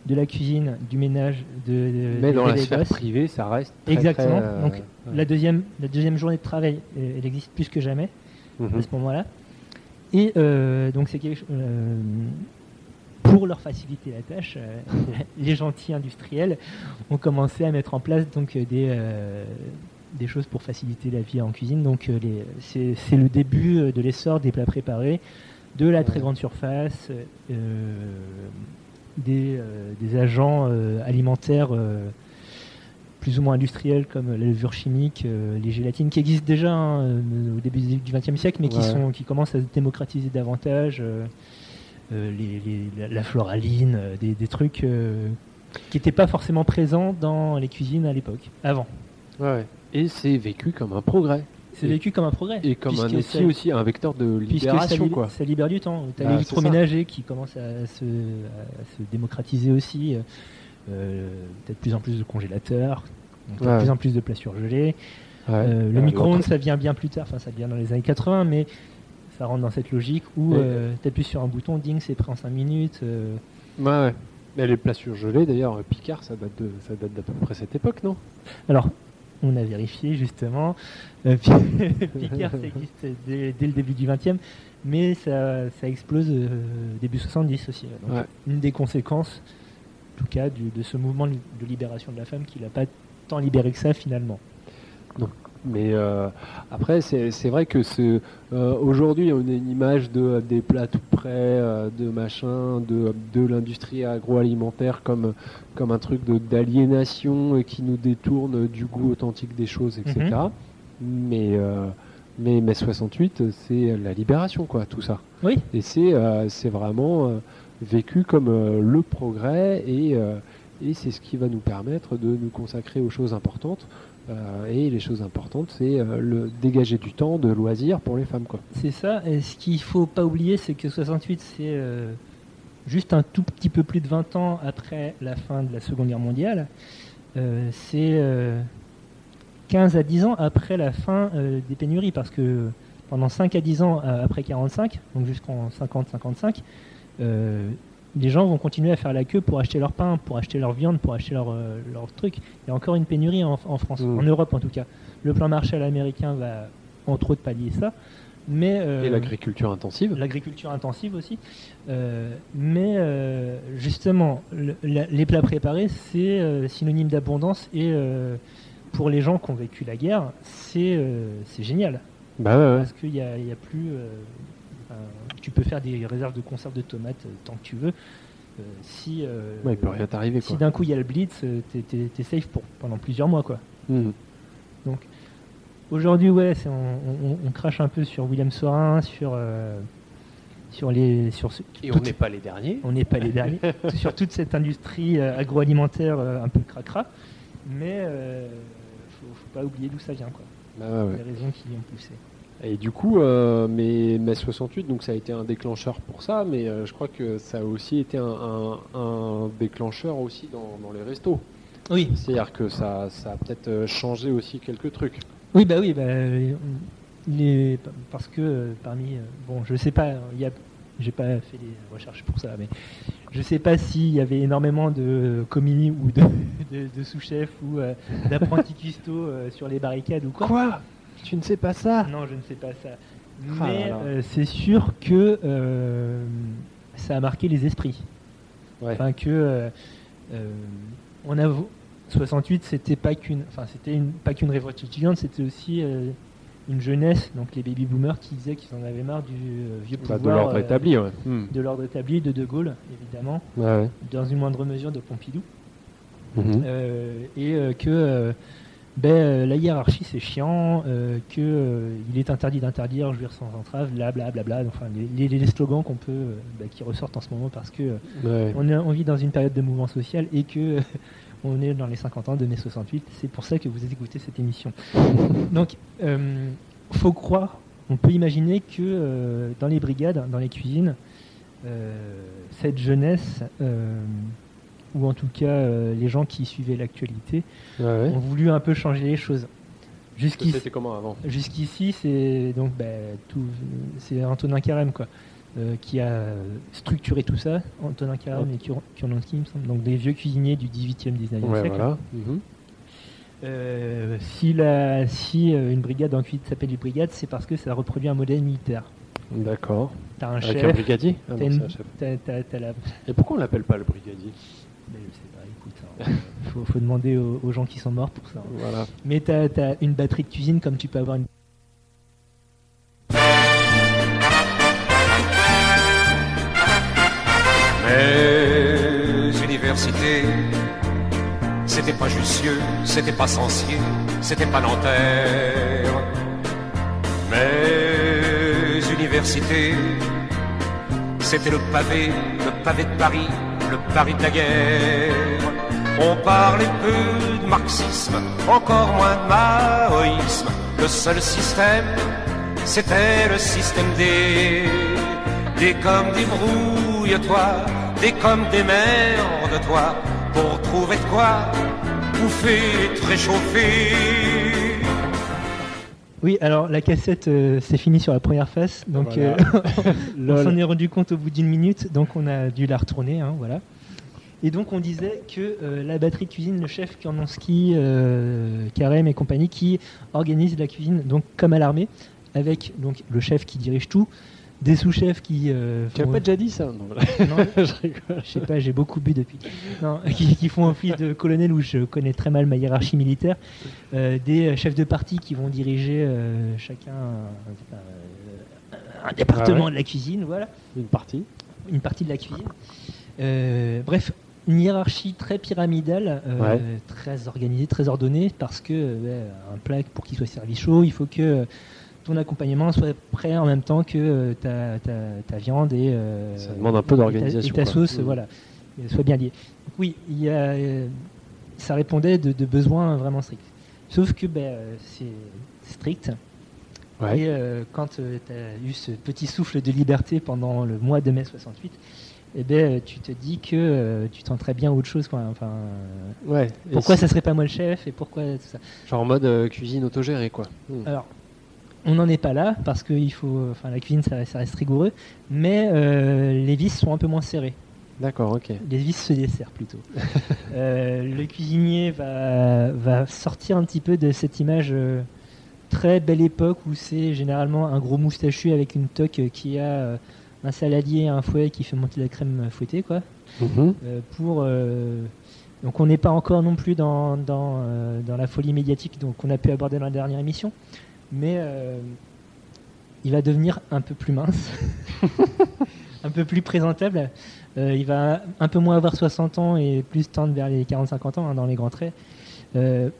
de la cuisine, du ménage, de, de- Mais dans la sphère privée, ça reste. Très, Exactement. très, Donc, ouais. La deuxième, la deuxième journée de travail, elle existe plus que jamais Mhm. à ce moment-là. Et donc c'est quelque chose. Pour leur faciliter la tâche, euh, *laughs* les gentils industriels ont commencé à mettre en place donc euh, des, euh, des choses pour faciliter la vie en cuisine. Donc c'est le début de l'essor des plats préparés, de la très grande surface, des, des agents alimentaires plus ou moins industriels comme la levure chimique, euh, les gélatines qui existent déjà hein, au début du XXe siècle, mais qui, Ouais. sont, qui commencent à se démocratiser davantage. euh, les, les- la, floraline, euh, des, des trucs euh, qui n'étaient pas forcément présents dans les cuisines à l'époque, avant. Ouais. Et c'est vécu comme un progrès. C'est vécu comme un progrès. Et comme un ça- aussi, vecteur de ça, libération, lib- quoi. ça libère du temps. Tu as Bah, l'électroménager qui commence à se, à se démocratiser aussi. euh, euh, Peut-être plus en plus de congélateurs, donc t'as Ouais. de plus en plus de plats surgelés. Ouais. Euh, le Euh, micro-ondes, ça vient bien plus tard, enfin ça vient dans les années 80, mais ça rentre dans cette logique où Et- euh, tu appuies sur un bouton, ding, c'est prêt en 5 minutes. euh, Ouais, ouais. Mais les plats surgelés, d'ailleurs, Picard, ça date de, ça date d'à peu près cette époque, non? Alors, on a vérifié justement. Euh, *laughs* Picard, ça existe dès, dès le début du 20e, mais ça, ça explose début 70 aussi. Donc, Ouais. Une des conséquences, en tout cas, du- de ce mouvement de libération de la femme qui l'a pas tant libéré que ça finalement. Mais euh, après, c'est vrai que euh, aujourd'hui, on a une image de, des plats tout prêts, euh, de machin, de, de l'industrie agroalimentaire comme, comme un truc d'aliénation qui nous détourne du goût authentique des choses, etc. Mais, euh, mais mai 68, c'est la libération, quoi, tout ça. Oui. Et c'est vraiment vécu comme le progrès et, et c'est ce qui va nous permettre de nous consacrer aux choses importantes. Euh, et les choses importantes, c'est euh, le dégager du temps de loisirs pour les femmes. C'est ça. Et ce qu'il faut pas oublier, c'est que 68, c'est euh, juste un tout petit peu plus de 20 ans après la fin de la Seconde Guerre mondiale. C'est euh, 15 à 10 ans après la fin des pénuries, parce que pendant 5 à 10 ans après 45, donc jusqu'en 50-55, euh, les gens vont continuer à faire la queue pour acheter leur pain, pour acheter leur viande, pour acheter leur, euh, leur truc. Il y a encore une pénurie en, en France, Mm. en Europe en tout cas. Le plan Marshall américain va entre autres pallier ça. Mais, euh, Et l'agriculture intensive. l'agriculture intensive aussi. Euh, mais justement, le- la- les plats préparés, c'est synonyme d'abondance et pour les gens qui ont vécu la guerre, c'est c'est génial. Bah ouais, ouais. Parce qu'il n'y a, il y a plus. Euh, tu peux faire des réserves de conserve de tomates euh, tant que tu veux. Euh, si euh, Ouais, il peut rien t'arriver si quoi. d'un coup il y a le blitz, t'es- t'es t'es safe pour, pendant plusieurs mois. quoi. Mhm. Aujourd'hui, ouais, c'est- on, on- on crache un peu sur William Sorin, sur, euh, sur les. Sur ce- Et on n'est pas les derniers. on n'est pas les derniers, *laughs* sur toute cette industrie euh, agroalimentaire euh, un peu cracra, mais euh, faut, faut pas oublier d'où ça vient, quoi. Bah ouais. Les raisons qui y ont poussé. Et du coup, euh, mais mai 68, donc ça a été un déclencheur pour ça, mais euh, je crois que ça a aussi été un, un- un déclencheur aussi dans, dans les restos. Oui, C'est-à-dire que ça, ça a peut-être euh, changé aussi quelques trucs. oui, bah oui, bah, les, parce que euh, parmi, bon, je sais pas, il y a, j'ai pas fait des recherches pour ça, mais je sais pas s'il y avait énormément de commis ou de, de- de sous-chefs ou euh, d'apprentis cuistots sur les barricades ou quoi. Quoi? Tu ne sais pas ça Non, je ne sais pas ça. Ah Mais euh, c'est sûr que euh, ça a marqué les esprits. Ouais. Enfin que euh, euh, on a 68, c'était pas qu'une, enfin c'était une, pas qu'une révolte étudiante, c'était aussi euh, une jeunesse, donc les baby boomers qui disaient qu'ils en avaient marre du vieux Bah, pouvoir, De l'ordre euh, établi, ouais. Mhm. de l'ordre établi de De Gaulle, évidemment, Ouais, ouais. dans une moindre mesure de Pompidou. Mhm. Euh, et euh, que euh, ben, euh, la hiérarchie c'est chiant, euh, que euh, il est interdit d'interdire, jouir sans entrave, bla bla bla bla. Enfin, les, les- les slogans qu'on peut, ben, qui ressortent en ce moment parce que Ouais. on, est- on vit dans une période de mouvement social et que *laughs* on est dans les 50 ans de mai 68. C'est pour ça que vous écoutez cette émission. *laughs* Donc, euh, faut croire, on peut imaginer que euh, dans les brigades, dans les cuisines, euh, cette jeunesse, ou en tout cas euh, les gens qui suivaient l'actualité, Ouais, ouais. ont voulu un peu changer les choses. Jusqu'ici, C'était comment avant jusqu'ici, c'est donc bah, tout, c'est Antonin Carême quoi, euh, qui a structuré tout ça. Antonin Carême et Kur- Kurlansky, donc des vieux cuisiniers du 18e, 19e Ouais, siècle. voilà. Mhm. Euh, si la, si euh, une brigade en cuisine s'appelle une brigade, c'est parce que ça reproduit un modèle militaire. D'accord. T'as un Avec un brigadier Ah non, une- un chef. t'as, t'as- t'as la. Et pourquoi on l'appelle pas le brigadier? Mais je sais pas, écoute, hein, faut, faut demander aux, aux gens qui sont morts pour ça. hein. Voilà. Mais t'as as une batterie de cuisine comme tu peux avoir une. Mais université, c'était pas Jussieu, c'était pas Sancier, c'était pas Nanterre. Mais université, c'était le pavé, le pavé de Paris, le Paris de la guerre. On parlait peu de marxisme, encore moins de maoïsme. Le seul système, c'était le système des des comme débrouille-toi, des comme des merdes toi, pour trouver de quoi bouffer te réchauffer. Oui, alors la cassette, euh, c'est fini sur la première face, donc Voilà. euh, *laughs* on s'en est rendu compte au bout d'une minute, donc on a dû la retourner, hein, voilà. Et donc on disait que euh, la batterie de cuisine, le chef Kurnonski, euh, Carême et compagnie, qui organise la cuisine, donc comme à l'armée, avec donc le chef qui dirige tout, des sous-chefs qui, euh, Tu as font- pas déjà dit ça Non, Non, *laughs* je rigole. je sais pas, j'ai beaucoup bu depuis. Non, *laughs* qui, qui font office de colonel où je connais très mal ma hiérarchie militaire. Euh, des euh, chefs de parti qui vont diriger euh, chacun un, département Ah ouais. de la cuisine, voilà, Une partie. une partie de la cuisine. Bref, une hiérarchie très pyramidale, euh, Ouais. très organisée, très ordonnée, parce que euh, un plat pour qu'il soit servi chaud, il faut que ton accompagnement soit prêt en même temps que euh, ta, ta- ta viande et euh, Ça demande un peu ta- d'organisation, Et ta, quoi. sauce, Mhm. voilà, soit bien liée. Donc oui, il y a, euh, ça répondait de, de besoins vraiment stricts. Sauf que ben, c'est strict. Ouais. Et quand tu as eu ce petit souffle de liberté pendant le mois de mai 68, eh ben, tu te dis que euh, tu tenterais bien autre chose. Quoi. Enfin, euh, Ouais. Pourquoi ça serait pas moi le chef et pourquoi tout ça? Genre en mode euh, cuisine autogérée, quoi. Hmm. Alors, on n'en est pas là parce que il faut, enfin, la cuisine ça, ça reste rigoureux, mais euh, les vis sont un peu moins serrées. D'accord, ok. Les vis se desserrent plutôt. *laughs* Euh, le cuisinier va, va sortir un petit peu de cette image euh, très belle époque où c'est généralement un gros moustachu avec une toque euh, qui a euh, un saladier, un fouet qui fait monter la crème fouettée, quoi. Mhm. Euh, pour euh, donc on n'est pas encore non plus dans, dans, euh, dans la folie médiatique donc qu'on a pu aborder dans la dernière émission, mais euh, il va devenir un peu plus mince, *laughs* un peu plus présentable. Euh, il va un peu moins avoir 60 ans et plus tendre vers les 40-50 ans hein, dans les grands traits. Euh,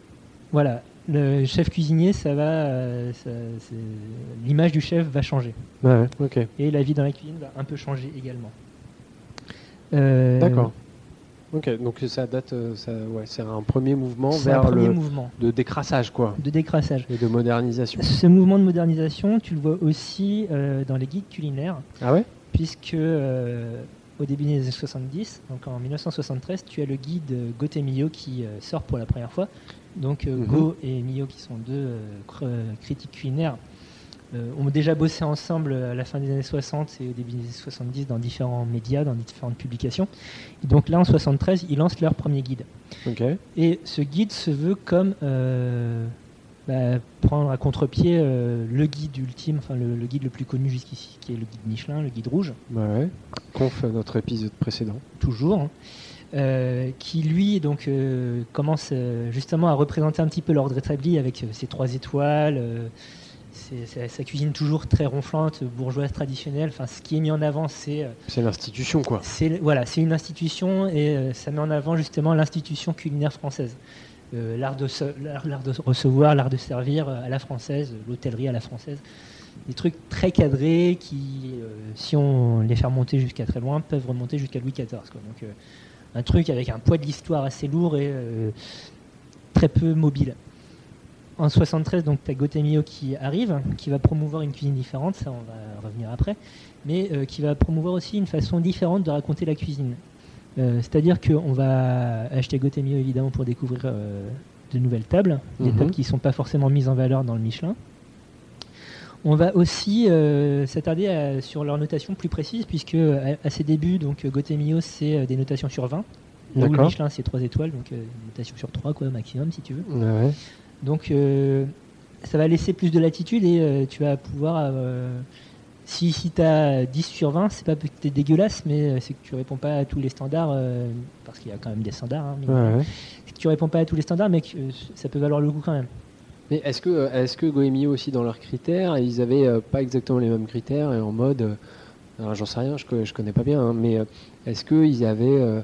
voilà, le chef cuisinier, ça va, ça- l'image du chef va changer Ouais, et la vie dans la cuisine va un peu changer également. Euh, D'accord. Ok, donc ça date, euh, ça, ouais, c'est un premier mouvement un vers premier le mouvement de décrassage, quoi, de décrassage. et de modernisation. Ce mouvement de modernisation, tu le vois aussi euh, dans les guides culinaires, Ah ouais? Puisque euh, au début des années 70, donc en 1973, tu as le guide et Millot qui euh, sort pour la première fois. Donc Mhm. Go et Millot, qui sont deux cr- critiques culinaires, ont déjà bossé ensemble à la fin des années 60 et au début des années 70 dans différents médias, dans différentes publications. Et donc là, en 73, ils lancent leur premier guide. Et ce guide se veut comme euh, bah, prendre à contre-pied euh, le guide ultime, enfin le, le guide le plus connu jusqu'ici, qui est le guide Michelin, le guide rouge, Ouais, ouais. Conf notre épisode précédent. toujours, hein, euh, qui lui donc euh, commence euh, justement à représenter un petit peu l'ordre établi avec euh, ses trois étoiles. C'est- sa cuisine toujours très ronflante, bourgeoise traditionnelle. Enfin, ce qui est mis en avant, c'est euh, C'est l'institution, quoi. c'est voilà, c'est une institution et euh, ça met en avant justement l'institution culinaire française. Euh, l'art de, l'art de recevoir, l'art de servir à la française, l'hôtellerie à la française. Des trucs très cadrés qui, euh, si on les fait remonter jusqu'à très loin, peuvent remonter jusqu'à Louis XIV. quoi. Donc, euh, un truc avec un poids de l'histoire assez lourd et très peu mobile. En 73, donc tu as Gotemio qui arrive, qui va promouvoir une cuisine différente, ça on va revenir après, mais euh, qui va promouvoir aussi une façon différente de raconter la cuisine. Euh, C'est-à-dire qu'on va acheter Gotemio évidemment pour découvrir euh, de nouvelles tables, des Mhm. tables qui ne sont pas forcément mises en valeur dans le Michelin. On va aussi s'attarder sur leur notation plus précise, puisque à, à ses débuts, donc Gotemio, c'est des notations sur 20. Là où. Michelin, c'est 3 étoiles, donc euh, une notation sur 3 quoi, maximum, si tu veux. Ouais. Donc euh, ça va laisser plus de latitude et euh, tu vas pouvoir. euh, si si tu as 10 sur 20, c'est pas que tu es dégueulasse, mais c'est que tu réponds pas à tous les standards, euh, parce qu'il y a quand même des standards. hein, rien. Ouais, ouais. C'est que tu réponds pas à tous les standards, mais que, euh, ça peut valoir le coup quand même. Mais est-ce que, est-ce que Goemio aussi dans leurs critères, ils avaient euh, pas exactement les mêmes critères et en mode, euh, alors j'en sais rien, je, je connais pas bien, hein, mais euh, est-ce qu'ils avaient, euh,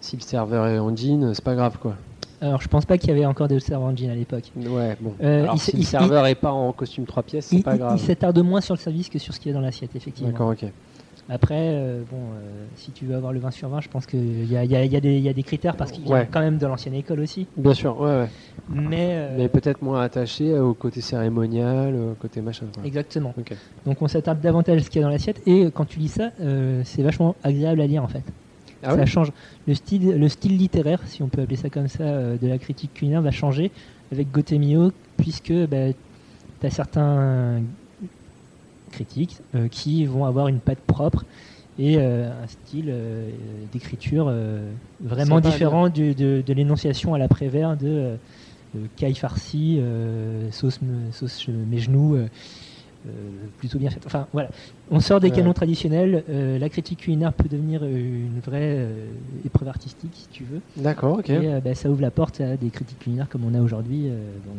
si le serveur est en jean, c'est pas grave quoi. Alors je pense pas qu'il y avait encore de serveur en jean à l'époque. Ouais, bon. Euh, alors il si le serveur est pas en costume 3 pièces, c'est pas grave. il s'attarde moins sur le service que sur ce qu'il y a dans l'assiette, effectivement. D'accord, ok. Après, euh, bon, euh, si tu veux avoir le 20 sur 20, je pense qu'il y a, y a- y a des- y a des critères parce qu'il y a quand même de l'ancienne école aussi. Bien sûr, ouais, ouais. Mais, euh, Mais peut-être moins attaché au côté cérémonial, au côté machin. quoi. exactement. Donc on s'attarde davantage à ce qu'il y a dans l'assiette et quand tu lis ça, c'est vachement agréable à lire en fait. Ah ça change. Le style, le style littéraire, si on peut appeler ça comme ça, euh, de la critique culinaire va changer avec Gotemio puisque bah, tu as certains critiques euh, qui vont avoir une patte propre et euh, un style d'écriture vraiment différent du- de, de l'énonciation à l'après-vert de caille farcie, sauce, sauce mes genoux, plutôt bien faite. Enfin voilà, on sort des canons traditionnels. euh, la critique culinaire peut devenir euh, une vraie euh, épreuve artistique, si tu veux. D'accord, ok. Et euh, bah, ça ouvre la porte à des critiques culinaires comme on a aujourd'hui. euh, bon,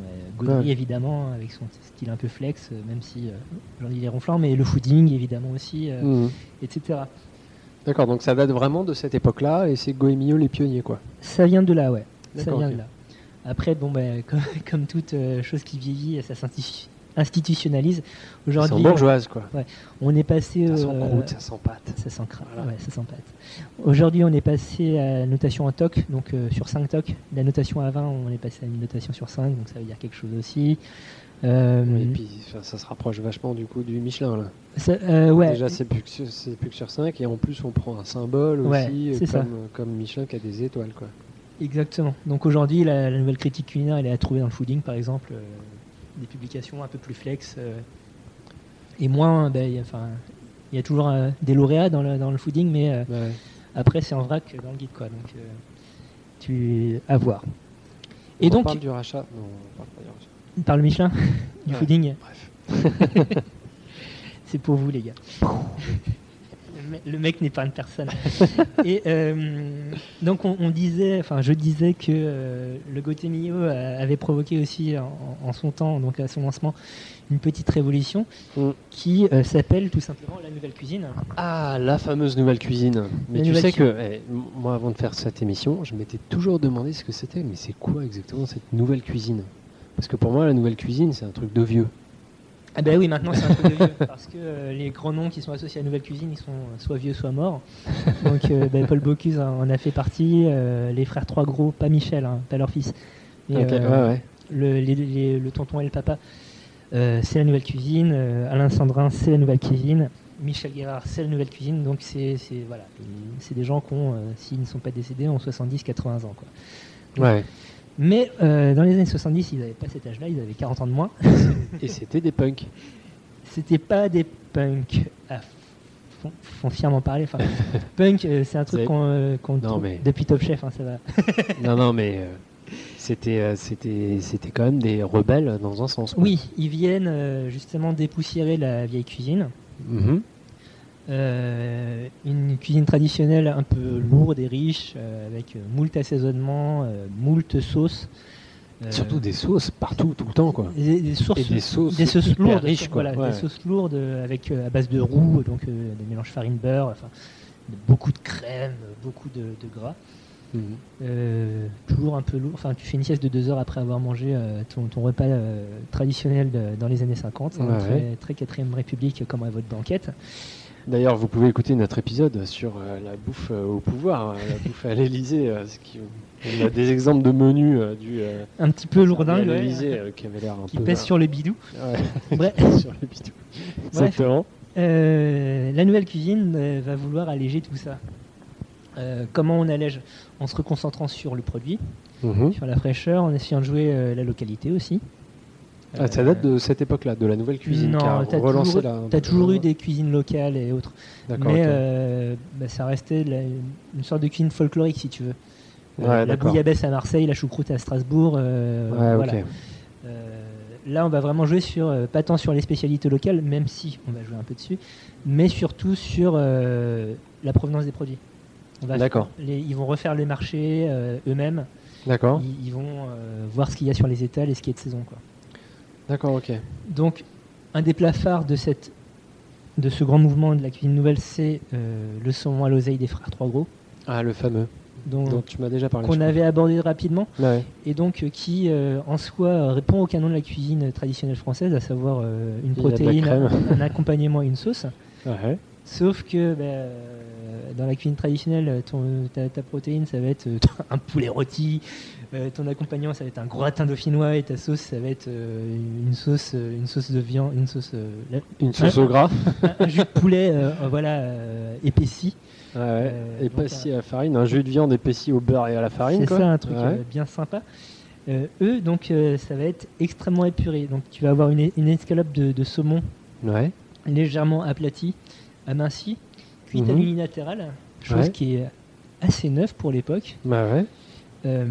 bah, Ouais. évidemment, avec son style un peu flex, euh, même si euh, j'en dis les ronflants, mais le fooding, évidemment aussi, euh, Mhm. etc. D'accord, donc ça date vraiment de cette époque-là et c'est Goemio les pionniers, quoi. Ça vient de là, ouais. Ça D'accord, vient ok. de là. Après, bon, bah, *laughs* comme, comme toute euh, chose qui vieillit, ça s'insti- institutionnalise. C'est Aujourd'hui, bourgeoise, quoi. on est passé. Ça sent euh, croûte, ça sent pâte. Ça sent Voilà. ouais, ça sent pâte. Aujourd'hui, on est passé à la notation en TOC, donc euh, sur 5 TOC. La notation à 20, on est passé à une notation sur 5, donc ça veut dire quelque chose aussi. Euh, Et puis ça se rapproche vachement du coup du Michelin là. ça- euh, ouais, Déjà c'est plus, que sur- c'est plus que sur 5 et en plus on prend un symbole Ouais, aussi c'est ça. comme, comme Michelin qui a des étoiles quoi. exactement. Donc aujourd'hui, la, la nouvelle critique culinaire, elle est à trouver dans le fooding, par exemple, euh, des publications un peu plus flex euh, et moins. ben, il y a- enfin, il y a toujours euh, des lauréats dans le, dans le fooding, mais euh, Ouais. après c'est en vrac dans le guide, quoi. Donc euh, tu à voir. Et On donc, parle du rachat? Non, on parle pas du rachat. par le Michelin, du Ouais. fooding, Bref. *laughs* c'est pour vous, les gars. *laughs* Le me- Le mec n'épargne personne. *laughs* Et euh, donc on, on disait, enfin je disais que euh, le a- avait provoqué aussi en, en son temps, donc à son lancement, une petite révolution Mm. qui euh, s'appelle tout simplement la nouvelle cuisine. Ah, la fameuse nouvelle cuisine. Mais La tu sais que, eh, moi, avant de faire cette émission, je m'étais toujours demandé ce que c'était, mais c'est quoi exactement cette nouvelle cuisine? Parce que pour moi, la nouvelle cuisine, c'est un truc de vieux. Ah ben oui, maintenant c'est un de vieux, *laughs* parce que euh, les grands noms qui sont associés à la nouvelle cuisine, ils sont euh, soit vieux, soit morts. Donc euh, ben, Paul Bocuse en a fait partie, les frères Trois Gros, pas Michel, hein, pas leur fils. Mais, Ok, ouais, ouais. le, les- les- le tonton et le papa, c'est la nouvelle cuisine. Alain Sandrin, c'est la nouvelle cuisine. Michel Guérard, c'est la nouvelle cuisine. Donc c'est voilà, des gens qui ont, s'ils ne sont pas décédés, ont 70-80 ans. Quoi. Ouais. Mais euh, dans les années 70, ils n'avaient pas cet âge-là, ils avaient 40 ans de moins. Et c'était des punks. C'était pas des punks à fon- foncièrement parler. Enfin, punk, euh, c'est un truc qu'on euh, trouve mais- depuis Top Chef, hein, ça va. *laughs* non, non, mais euh, c'était, c'était, c'était quand même des rebelles dans un sens. quoi. Oui, ils viennent justement dépoussiérer la vieille cuisine. Mhm. Euh, une cuisine traditionnelle un peu lourde et riche, euh, avec moult assaisonnement, euh, moult sauces. Surtout des sauces partout, tout le temps, quoi. des, des sources, Et des sauces, des sauces hyper lourdes, riches, quoi. voilà, Ouais. des sauces lourdes avec à base de roux, donc des mélanges farine beurre, enfin beaucoup de crème, beaucoup de, de gras. Euh, toujours un peu lourd. Enfin, tu fais une sieste de deux heures après avoir mangé ton, ton repas traditionnel de- dans les années 50, hein, Ouais, très, ouais. très 4ème République comme à votre banquette. D'ailleurs, vous pouvez écouter notre épisode sur euh, la bouffe euh, au pouvoir, hein, la bouffe à l'Elysée. euh, qui- on a des exemples de menus du Un petit peu lourdingue, à l'Elysée qui avait l'air un qui peu pèse sur le bidou. Ouais, *laughs* Bref. sur. Exactement. La nouvelle cuisine va vouloir alléger tout ça. Comment on allège? En se reconcentrant sur le produit, Mhm. sur la fraîcheur, en essayant de jouer la localité aussi. Ah, ça date de cette époque-là, de la nouvelle cuisine. Non, t'as relancé toujours, la- eu des cuisines locales et autres. Mais euh, bah, ça restait la- une sorte de cuisine folklorique, si tu veux. Euh, Ouais, la bouillabaisse à Marseille, la choucroute à Strasbourg. euh, Ouais, voilà. ok. Là, on va vraiment jouer sur, pas tant sur les spécialités locales, même si on va jouer un peu dessus, mais surtout sur la provenance des produits. D'accord. ils vont refaire les marchés eux-mêmes. D'accord. Ils, ils vont voir ce qu'il y a sur les étals et ce qui est de saison. Quoi. D'accord, ok. Donc, un des plats phares de, cette, de ce grand mouvement de la cuisine nouvelle, c'est euh, le saumon à l'oseille des frères Trois Gros, Ah, le fameux, dont- dont tu m'as déjà parlé. qu'on avait abordé rapidement, Ouais. et donc euh, qui, euh, en soi, répond au canon de la cuisine traditionnelle française, à savoir une Il protéine, un, un accompagnement et une sauce. *laughs* Ouais. Sauf que bah, dans la cuisine traditionnelle, ton, ta, ta protéine, ça va être *laughs* un poulet rôti, euh, ton accompagnement, ça va être un gratin dauphinois, et ta sauce, ça va être euh, une sauce, euh, une sauce de viande, une sauce, la- Une sauce au gras. un, un jus de poulet, voilà, épaissi. Ouais, ouais. Épaissi à la farine, un jus de viande épaissi au beurre et à la farine. C'est ça un truc Ouais. bien sympa. Eux, donc, ça va être extrêmement épuré. Donc, tu vas avoir une, une escalope de, de saumon légèrement aplatie, amincie, cuite à Mhm. l'unilatéral, chose qui est assez neuve pour l'époque. Bah ouais. Euh,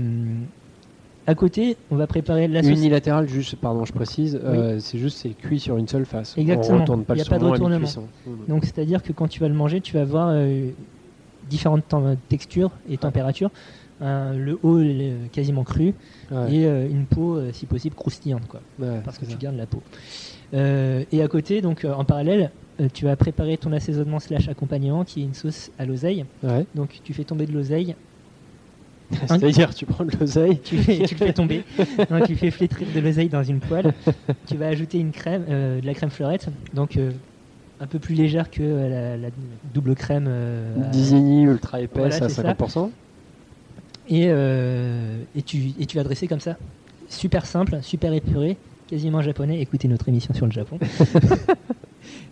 à côté, on va préparer la sauce. Unilatéral, juste, pardon, je précise, euh, c'est juste c'est cuit sur une seule face. Exactement. On retourne pas Il y le a pas de retournement. Donc, c'est-à-dire que quand tu vas le manger, tu vas avoir euh, différentes textures et températures. Un- le haut est quasiment cru Ouais. et euh, une peau, si possible, croustillante. Quoi. Ouais, parce que c'est tu ça. gardes la peau. Et à côté, donc en parallèle, tu vas préparer ton assaisonnement slash accompagnement qui est une sauce à l'oseille. Ouais. Donc tu fais tomber de l'oseille, *laughs* C'est-à-dire, tu prends de l'oseille. tu, fais- tu le fais tomber, *laughs* Non, tu fais flétrir de l'oseille dans une poêle. tu vas ajouter une crème, euh, de la crème fleurette, donc euh, un peu plus légère que euh, la, la double crème. euh, Disney ultra épaisse Voilà, à c'est ça. 50%. et, euh, et, tu, et tu vas dresser comme ça. Super simple, super épuré, quasiment japonais. Écoutez notre émission sur le Japon. *laughs*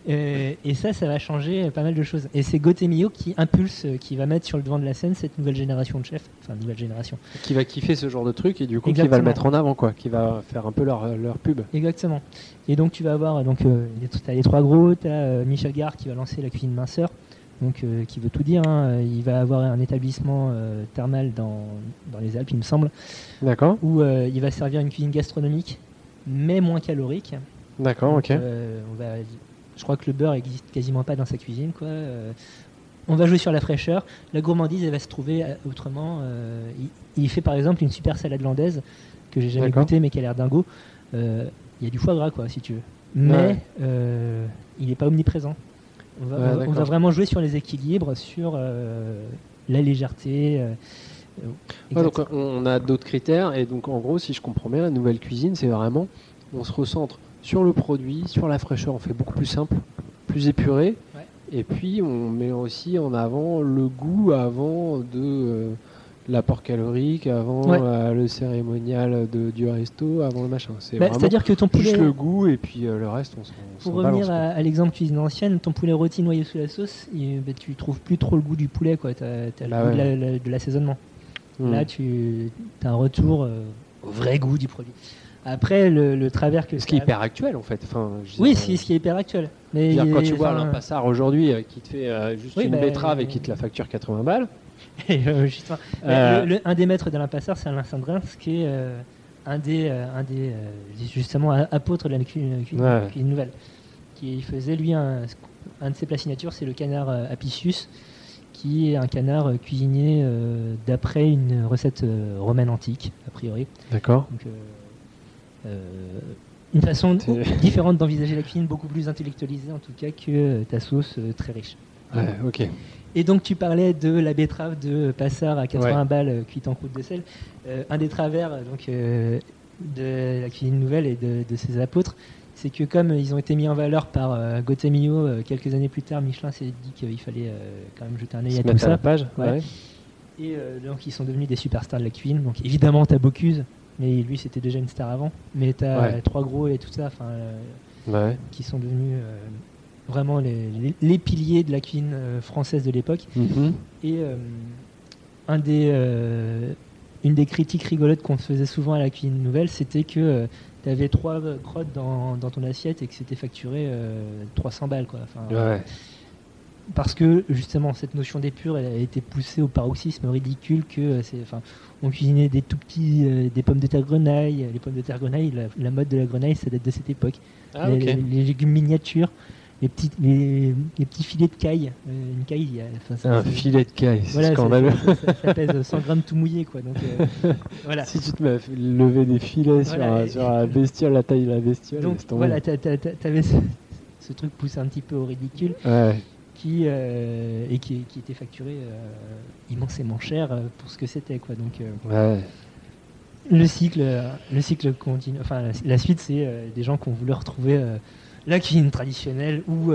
Euh, et ça, ça va changer pas mal de choses. Et c'est Gotemio qui impulse, euh, qui va mettre sur le devant de la scène cette nouvelle génération de chefs, enfin nouvelle génération. Qui va kiffer ce genre de truc et du coup qui va Exactement. le mettre en avant, quoi. Qui va faire un peu leur, leur pub. Exactement. Et donc tu vas avoir donc euh, tu as les trois gros, tu as Michel Gare qui va lancer la cuisine minceur. Donc euh, qui veut tout dire, hein. il va avoir un établissement euh, thermal dans, dans les Alpes, il me semble, D'accord où euh, il va servir une cuisine gastronomique, mais moins calorique. D'accord, ok. euh, on va, je crois que le beurre existe quasiment pas dans sa cuisine. Quoi. Euh, on va jouer sur la fraîcheur. La gourmandise, elle va se trouver euh, autrement. Euh, il, il fait par exemple une super salade landaise que j'ai jamais D'accord. goûté, mais qui a l'air dingo. Euh, Il y a du foie gras, quoi, si tu veux. Mais Ouais. il n'est pas omniprésent. On va, Ouais, on vraiment jouer sur les équilibres, sur la légèreté. Ouais, donc on a d'autres critères et donc en gros si je comprends bien la nouvelle cuisine c'est vraiment on se recentre sur le produit, sur la fraîcheur, on fait beaucoup plus simple, plus épuré Ouais. et puis on met aussi en avant le goût avant de euh, l'apport calorique, avant Ouais. euh, le cérémonial de, du resto, avant le machin. C'est Bah, C'est-à-dire que ton poulet. juste le goût et puis euh, le reste on s'en Pour revenir à, à l'exemple cuisine ancienne, ton poulet rôti noyé sous la sauce, il, bah, tu trouves plus trop le goût du poulet, quoi. T'as, t'as le Bah goût ouais. de, la- la- de l'assaisonnement. quoi. Là, tu as un retour au vrai goût du produit. Après, le, le travers que Ce qui est hyper actuel en fait. Enfin, je Oui, ce qui est hyper actuel. Mais dire, quand tu vois un passard aujourd'hui euh, qui te fait euh, juste Oui, une bah, betterave et euh, qui te la facture 80 balles, *laughs* et, justement, le- le- un des maîtres de l'impasseur, c'est Alain Sandrin, qui est un des, un des justement a- apôtres de la Ouais. cuisine nouvelle. Qui faisait lui un, un de ses plats signatures, c'est le canard apicius, qui est un canard cuisiné euh, d'après une recette euh, romaine antique, a priori. d'accord. Euh, une façon différente d'envisager la cuisine, beaucoup plus intellectualisée en tout cas que euh, ta sauce euh, très riche. Ouais, ok. Et donc tu parlais de la betterave de Passard à 80 Ouais. balles euh, cuite en croûte de sel. Euh, un des travers euh, donc, euh, de la cuisine nouvelle et de, de ses apôtres, c'est que comme ils ont été mis en valeur par euh, Gotemio euh, quelques années plus tard, Michelin s'est dit qu'il fallait euh, quand même jeter un œil à tout mettre à la ça. page. Ouais. Et euh, donc ils sont devenus des superstars de la cuisine. Donc évidemment t'as Bocuse, mais lui c'était déjà une star avant. Mais t'as Ouais. Trois Gros et tout ça, enfin euh, Ouais. qui sont devenus euh, vraiment les, les- les piliers de la cuisine euh, française de l'époque. Mhm. Et un des, une des critiques rigolotes qu'on faisait souvent à la cuisine nouvelle, c'était que tu avais trois crottes dans, dans ton assiette et que c'était facturé euh, 300 balles. Quoi. Enfin, Ouais. Parce que justement, cette notion d'épure elle a été poussée au paroxysme ridicule que euh, c'est, enfin, on cuisinait des tout petits, euh, des pommes de terre grenaille. Les pommes de terre grenaille, la, la mode de la grenaille, ça date de cette époque. Ah, les, ok. les- les légumes miniatures, les petits, les, les petits filets de caille. Euh, une caille, il y a- enfin, c'est- Un filet de caille, c'est voilà, ça, scandaleux. ça- ça- ça pèse 100 grammes tout mouillé, quoi. Donc, euh, *laughs* voilà. Si tu te mets à lever des filets Voilà, sur, la bestiole, la taille de la bestiole, Donc, voilà, t'avais ce, ce truc poussé un petit peu au ridicule Ouais. Qui, euh, et qui, qui était facturé euh, immensément cher euh, pour ce que c'était, quoi. Donc, euh, Ouais. le cycle, le cycle continue. Enfin, la, la suite, c'est des gens qui ont voulu retrouver la cuisine traditionnelle où,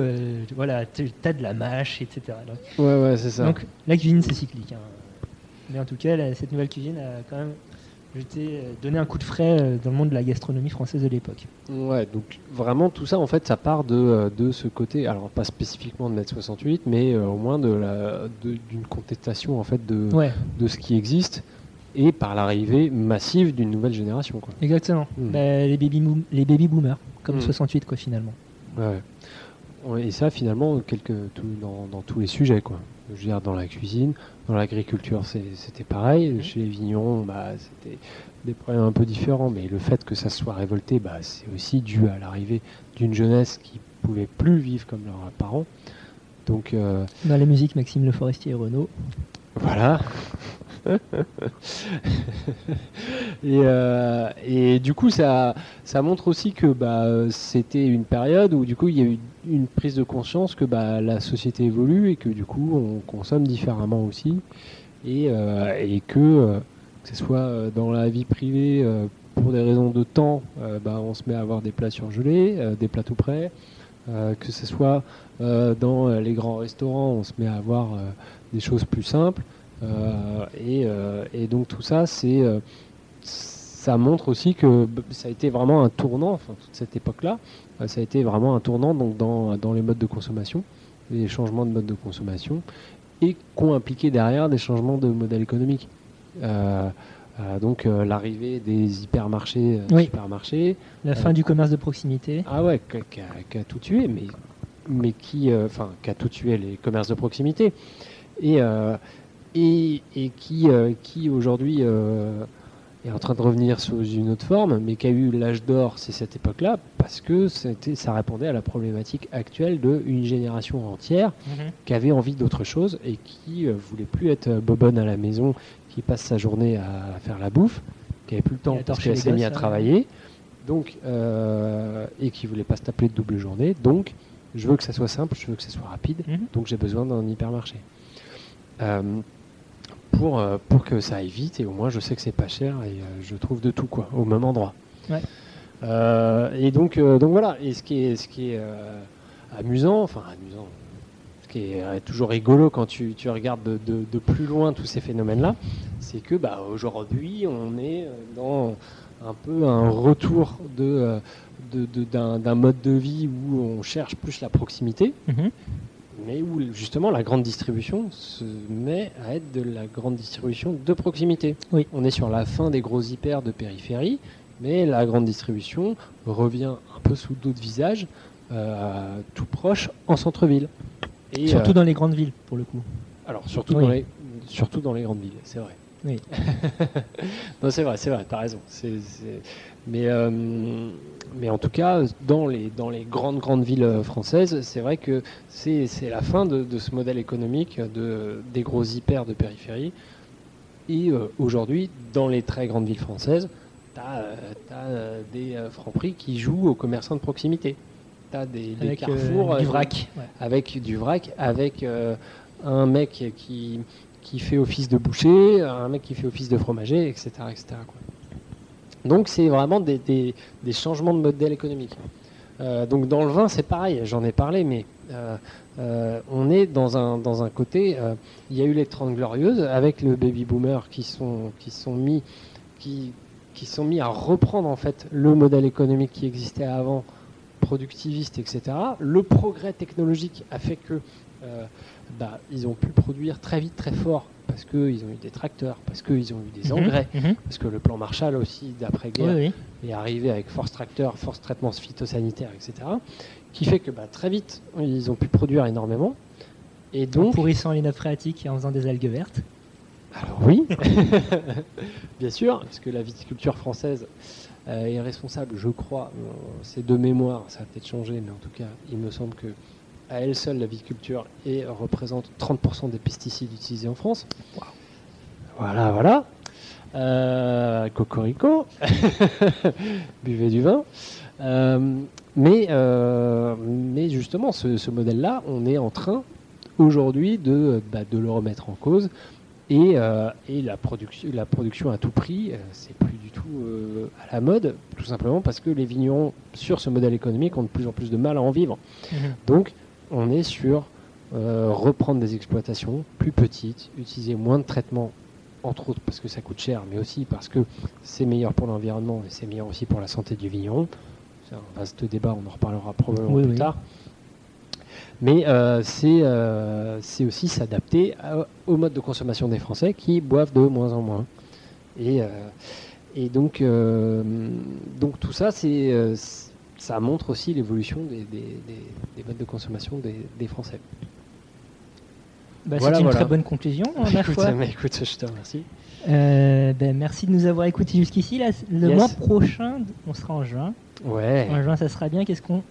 voilà, t'as de la mâche, etc. Donc, Ouais, ouais, c'est ça. Donc la cuisine c'est cyclique. hein. Mais en tout cas, la- cette nouvelle cuisine a quand même jeté, euh, donné un coup de frais euh, dans le monde de la gastronomie française de l'époque. Ouais, donc vraiment tout ça, en fait, ça part de, euh, de ce côté, alors pas spécifiquement de mètre 68, mais euh, au moins de la- d'une contestation en fait de, Ouais, de ce qui existe et par l'arrivée massive d'une nouvelle génération. Quoi. exactement. Hmm. Bah, les, baby les baby boomers, comme Hmm. 68 quoi finalement. Ouais. Ouais, Et ça, finalement, tout, dans, dans tous les sujets, quoi. Je veux dire, dans la cuisine, dans l'agriculture, c'était pareil. Chez les vignerons, bah, c'était des problèmes un peu différents, mais le fait que ça se soit révolté, bah, c'est aussi dû à l'arrivée d'une jeunesse qui pouvait plus vivre comme leurs parents. Donc, euh, Dans la musique, Maxime Le Forestier et Renault. Voilà. et, euh, et du coup, ça, ça montre aussi que bah, c'était une période où du coup il y a eu une prise de conscience que bah, la société évolue et que du coup on consomme différemment aussi et, euh, que euh, que ce soit dans la vie privée pour des raisons de temps, bah, on se met à avoir des plats surgelés, des plats tout prêts, que ce soit dans les grands restaurants, on se met à avoir des choses plus simples. Euh, et, euh, et donc tout ça, c'est euh, ça montre aussi que ça a été vraiment un tournant, enfin toute cette époque-là, ça a été vraiment un tournant donc, dans, dans les modes de consommation, les changements de mode de consommation, et qu'ont impliqué derrière des changements de modèle économique. Euh, euh, donc euh, l'arrivée des hypermarchés, Oui. supermarchés, La fin du commerce de proximité. ah ouais, qui a, tout tué, mais, mais qui, enfin, qui a tout tué les commerces de proximité, et, euh, et, et qui, euh, qui aujourd'hui euh, est en train de revenir sous une autre forme, mais qui a eu l'âge d'or, c'est cette époque-là, parce que c'était, ça répondait à la problématique actuelle d'une génération entière qui avait envie d'autre chose et qui euh, voulait plus être bobonne à la maison, qui passe sa journée à faire la bouffe, qui avait plus le temps parce qu'elle s'est mise à ouais. travailler, donc euh, et qui voulait pas se taper de double journée. Donc, je veux que ça soit simple, je veux que ça soit rapide, Mhm. donc j'ai besoin d'un hypermarché. Euh, pour, euh, pour que ça aille vite et au moins je sais que c'est pas cher et euh, je trouve de tout quoi au même endroit. Ouais. Et donc, donc voilà. Et ce qui est, ce qui est amusant, enfin amusant, ce qui est toujours rigolo quand tu, tu regardes de, de- de plus loin tous ces phénomènes-là, c'est que bah, aujourd'hui on est dans un peu un retour de, d'un, mode de vie où on cherche plus la proximité, Mhm. Mais où justement la grande distribution se met à être de la grande distribution de proximité. Oui. On est sur la fin des gros hyper de périphérie, mais la grande distribution revient un peu sous d'autres visages, euh, tout proche en centre-ville. Et, Surtout euh, dans les grandes villes, pour le coup. alors surtout, Oui. dans les, surtout dans les grandes villes, c'est vrai. Oui. *laughs* non, c'est vrai, c'est vrai, t'as raison. C'est- c'est- Mais, euh, mais en tout cas, dans les, dans les grandes, grandes villes euh, françaises, c'est vrai que c'est la fin de, de ce modèle économique de, des gros hyper de périphérie. Et euh, aujourd'hui, dans les très grandes villes françaises, tu as, des francs-prix qui jouent aux commerçants de proximité. Tu as des, des Avec euh, carrefours du vrac. Ouais. avec du vrac, avec un mec qui, qui fait office de boucher, un mec qui fait office de fromager, etc. etc. quoi. Donc c'est vraiment des, changements de modèle économique. Euh, donc dans le vin, c'est pareil, j'en ai parlé, mais euh, euh, on est dans un, dans un côté, il y a eu les 30 glorieuses avec le baby boomer qui sont, qui mis qui, sont mis à reprendre en fait le modèle économique qui existait avant, productiviste, etc. Le progrès technologique a fait que bah, ils ont pu produire très vite, très fort, parce qu'ils ont eu des tracteurs, parce qu'ils ont eu des Mhm, engrais, mhm. parce que le plan Marshall aussi d'après-guerre Oui, oui. est arrivé avec force tracteur, force traitement phytosanitaire, etc. Qui fait que bah, très vite, ils ont pu produire énormément. Et En donc, pourrissant les nappes phréatiques et en faisant des algues vertes. alors oui, *laughs* bien sûr, parce que la viticulture française euh, est responsable, je crois, euh, c'est de mémoire, ça a peut-être changé, mais en tout cas, il me semble que à elle seule, la viticulture et représente 30% des pesticides utilisés en France. Voilà, voilà. Euh, cocorico, *laughs* buvez du vin. Euh, mais, euh, mais justement, ce, ce modèle-là, on est en train aujourd'hui de, bah, de le remettre en cause. Et, et la, production, la production à tout prix, c'est plus du tout à la mode, tout simplement parce que les vignerons sur ce modèle économique ont de plus en plus de mal à en vivre. Donc, on est sur euh, reprendre des exploitations plus petites, utiliser moins de traitements, entre autres parce que ça coûte cher, mais aussi parce que c'est meilleur pour l'environnement et c'est meilleur aussi pour la santé du vigneron. C'est un vaste débat, on en reparlera probablement Oui, plus oui. tard. Mais euh, c'est euh, c'est aussi s'adapter au mode de consommation des Français qui boivent de moins en moins. Et, et donc, donc tout ça, c'est ça montre aussi l'évolution des, des- des- des modes de consommation des, Français. Bah, Voilà, c'est une voilà. très bonne conclusion, *laughs* ma écoute, foi. mais écoute, je te remercie. Euh, ben, merci de nous avoir écoutés jusqu'ici. Le Yes. mois prochain, on sera en juin. Ouais. En juin, ça sera bien. Qu'est-ce qu'on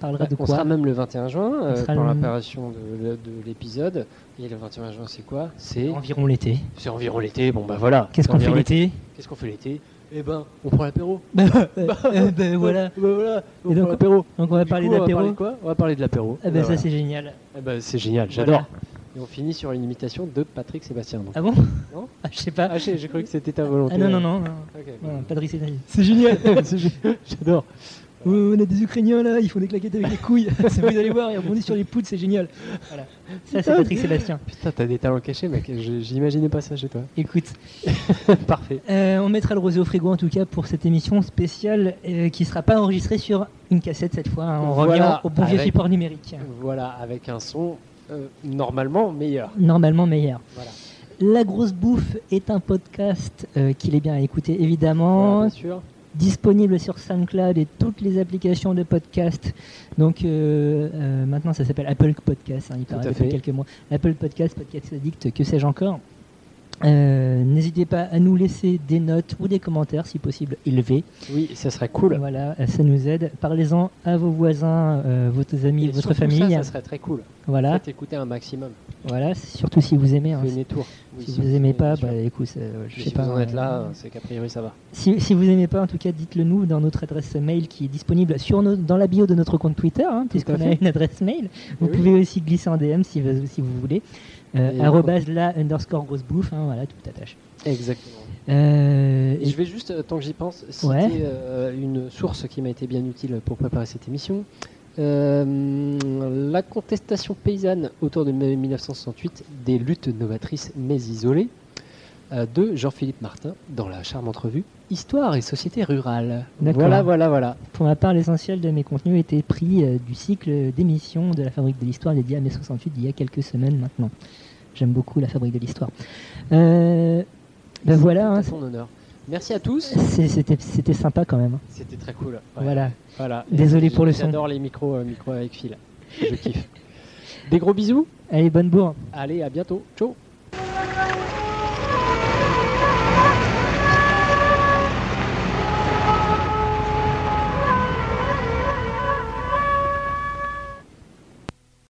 parlera de on quoi sera même le 21 juin euh, pour l'apparition de, de l'épisode. Et le 21 juin, c'est quoi? C'est Environ l'été. c'est environ l'été. Bon bah voilà. Qu'est-ce C'est qu'on fait environ l'été? Qu'est-ce qu'on fait l'été? Eh ben, on prend l'apéro. Euh, *laughs* ben, voilà. *laughs* Voilà. On Et prend donc, l'apéro. Donc on va Du parler coup, on va d'apéro. parler de quoi? On va parler de l'apéro. Ah ben ça c'est génial. Eh ben, c'est génial, Voilà. j'adore. Et on finit sur une imitation de Patrick Sébastien. donc. Ah bon? Non? Ah, Je sais pas. Ah, j'ai j'ai cru que c'était ta volonté. Ah non non non. non. Ok. Non, pas de risque. C'est génial. *laughs* C'est génial. J'adore. Oh, on a des Ukrainiens là, ils font des claquettes avec les couilles. *laughs* vous allez voir, ils rebondissent sur les poutres, c'est génial. Voilà. Ça, c'est Patrick Sébastien. Putain, t'as des talents cachés, mec. J'imaginais pas ça chez toi. Écoute, *laughs* Parfait. euh, on mettra le rosé au frigo en tout cas pour cette émission spéciale euh, qui sera pas enregistrée sur une cassette cette fois. hein. On Voilà, revient au bon vieux support numérique. Voilà, avec un son euh, normalement meilleur. Normalement meilleur. Voilà. La grosse bouffe est un podcast euh, qu'il est bien à écouter évidemment. Voilà, bien sûr. Disponible sur SoundCloud et toutes les applications de podcast. Donc euh, euh, maintenant ça s'appelle Apple Podcast, hein, il paraît depuis quelques mois. Apple Podcast, Podcast Addict, que sais-je encore? Euh, N'hésitez pas à nous laisser des notes ou des commentaires, si possible élevés. Oui, ça serait cool. Voilà, euh, ça nous aide. Parlez-en à vos voisins, euh, vos amis, Et votre famille. Ça, ça serait très cool. Voilà, Faites écouter un maximum. voilà. Surtout si vous aimez. hein. Tours. Oui, Si vous aimez pas, bah écoute, euh, je Mais sais si pas. vous en êtes euh, là, c'est qu'a priori ça va. Si, si vous aimez pas, en tout cas, dites-le nous dans notre adresse mail qui est disponible sur nos- dans la bio de notre compte Twitter, hein, puisqu'on a une adresse mail. Vous Oui. pouvez aussi glisser en DM si vous, si vous voulez. Euh, arrobase la underscore grosse bouffe, hein, voilà, tout attache. Exactement. Euh, Et je vais juste, euh, tant que j'y pense, citer Ouais. euh, une source qui m'a été bien utile pour préparer cette émission. Euh, la contestation paysanne autour de 1968, des luttes novatrices mais isolées, de Jean-Philippe Martin dans la charmante revue Histoire et société rurale. Voilà, voilà, voilà. Pour ma part, l'essentiel de mes contenus était pris euh, du cycle d'émissions de la Fabrique de l'Histoire dédié à mai 68 d'il y a quelques semaines maintenant. J'aime beaucoup la Fabrique de l'Histoire. Euh, ben C'est voilà, tout hein, honneur. Merci à tous. c'était sympa quand même. hein. C'était très cool. Ouais. Voilà. Voilà. Désolé pour le son. J'adore les micros, euh, micros avec fil. Je kiffe. Des gros bisous. Allez, bonne bourre. Allez, à bientôt. Ciao.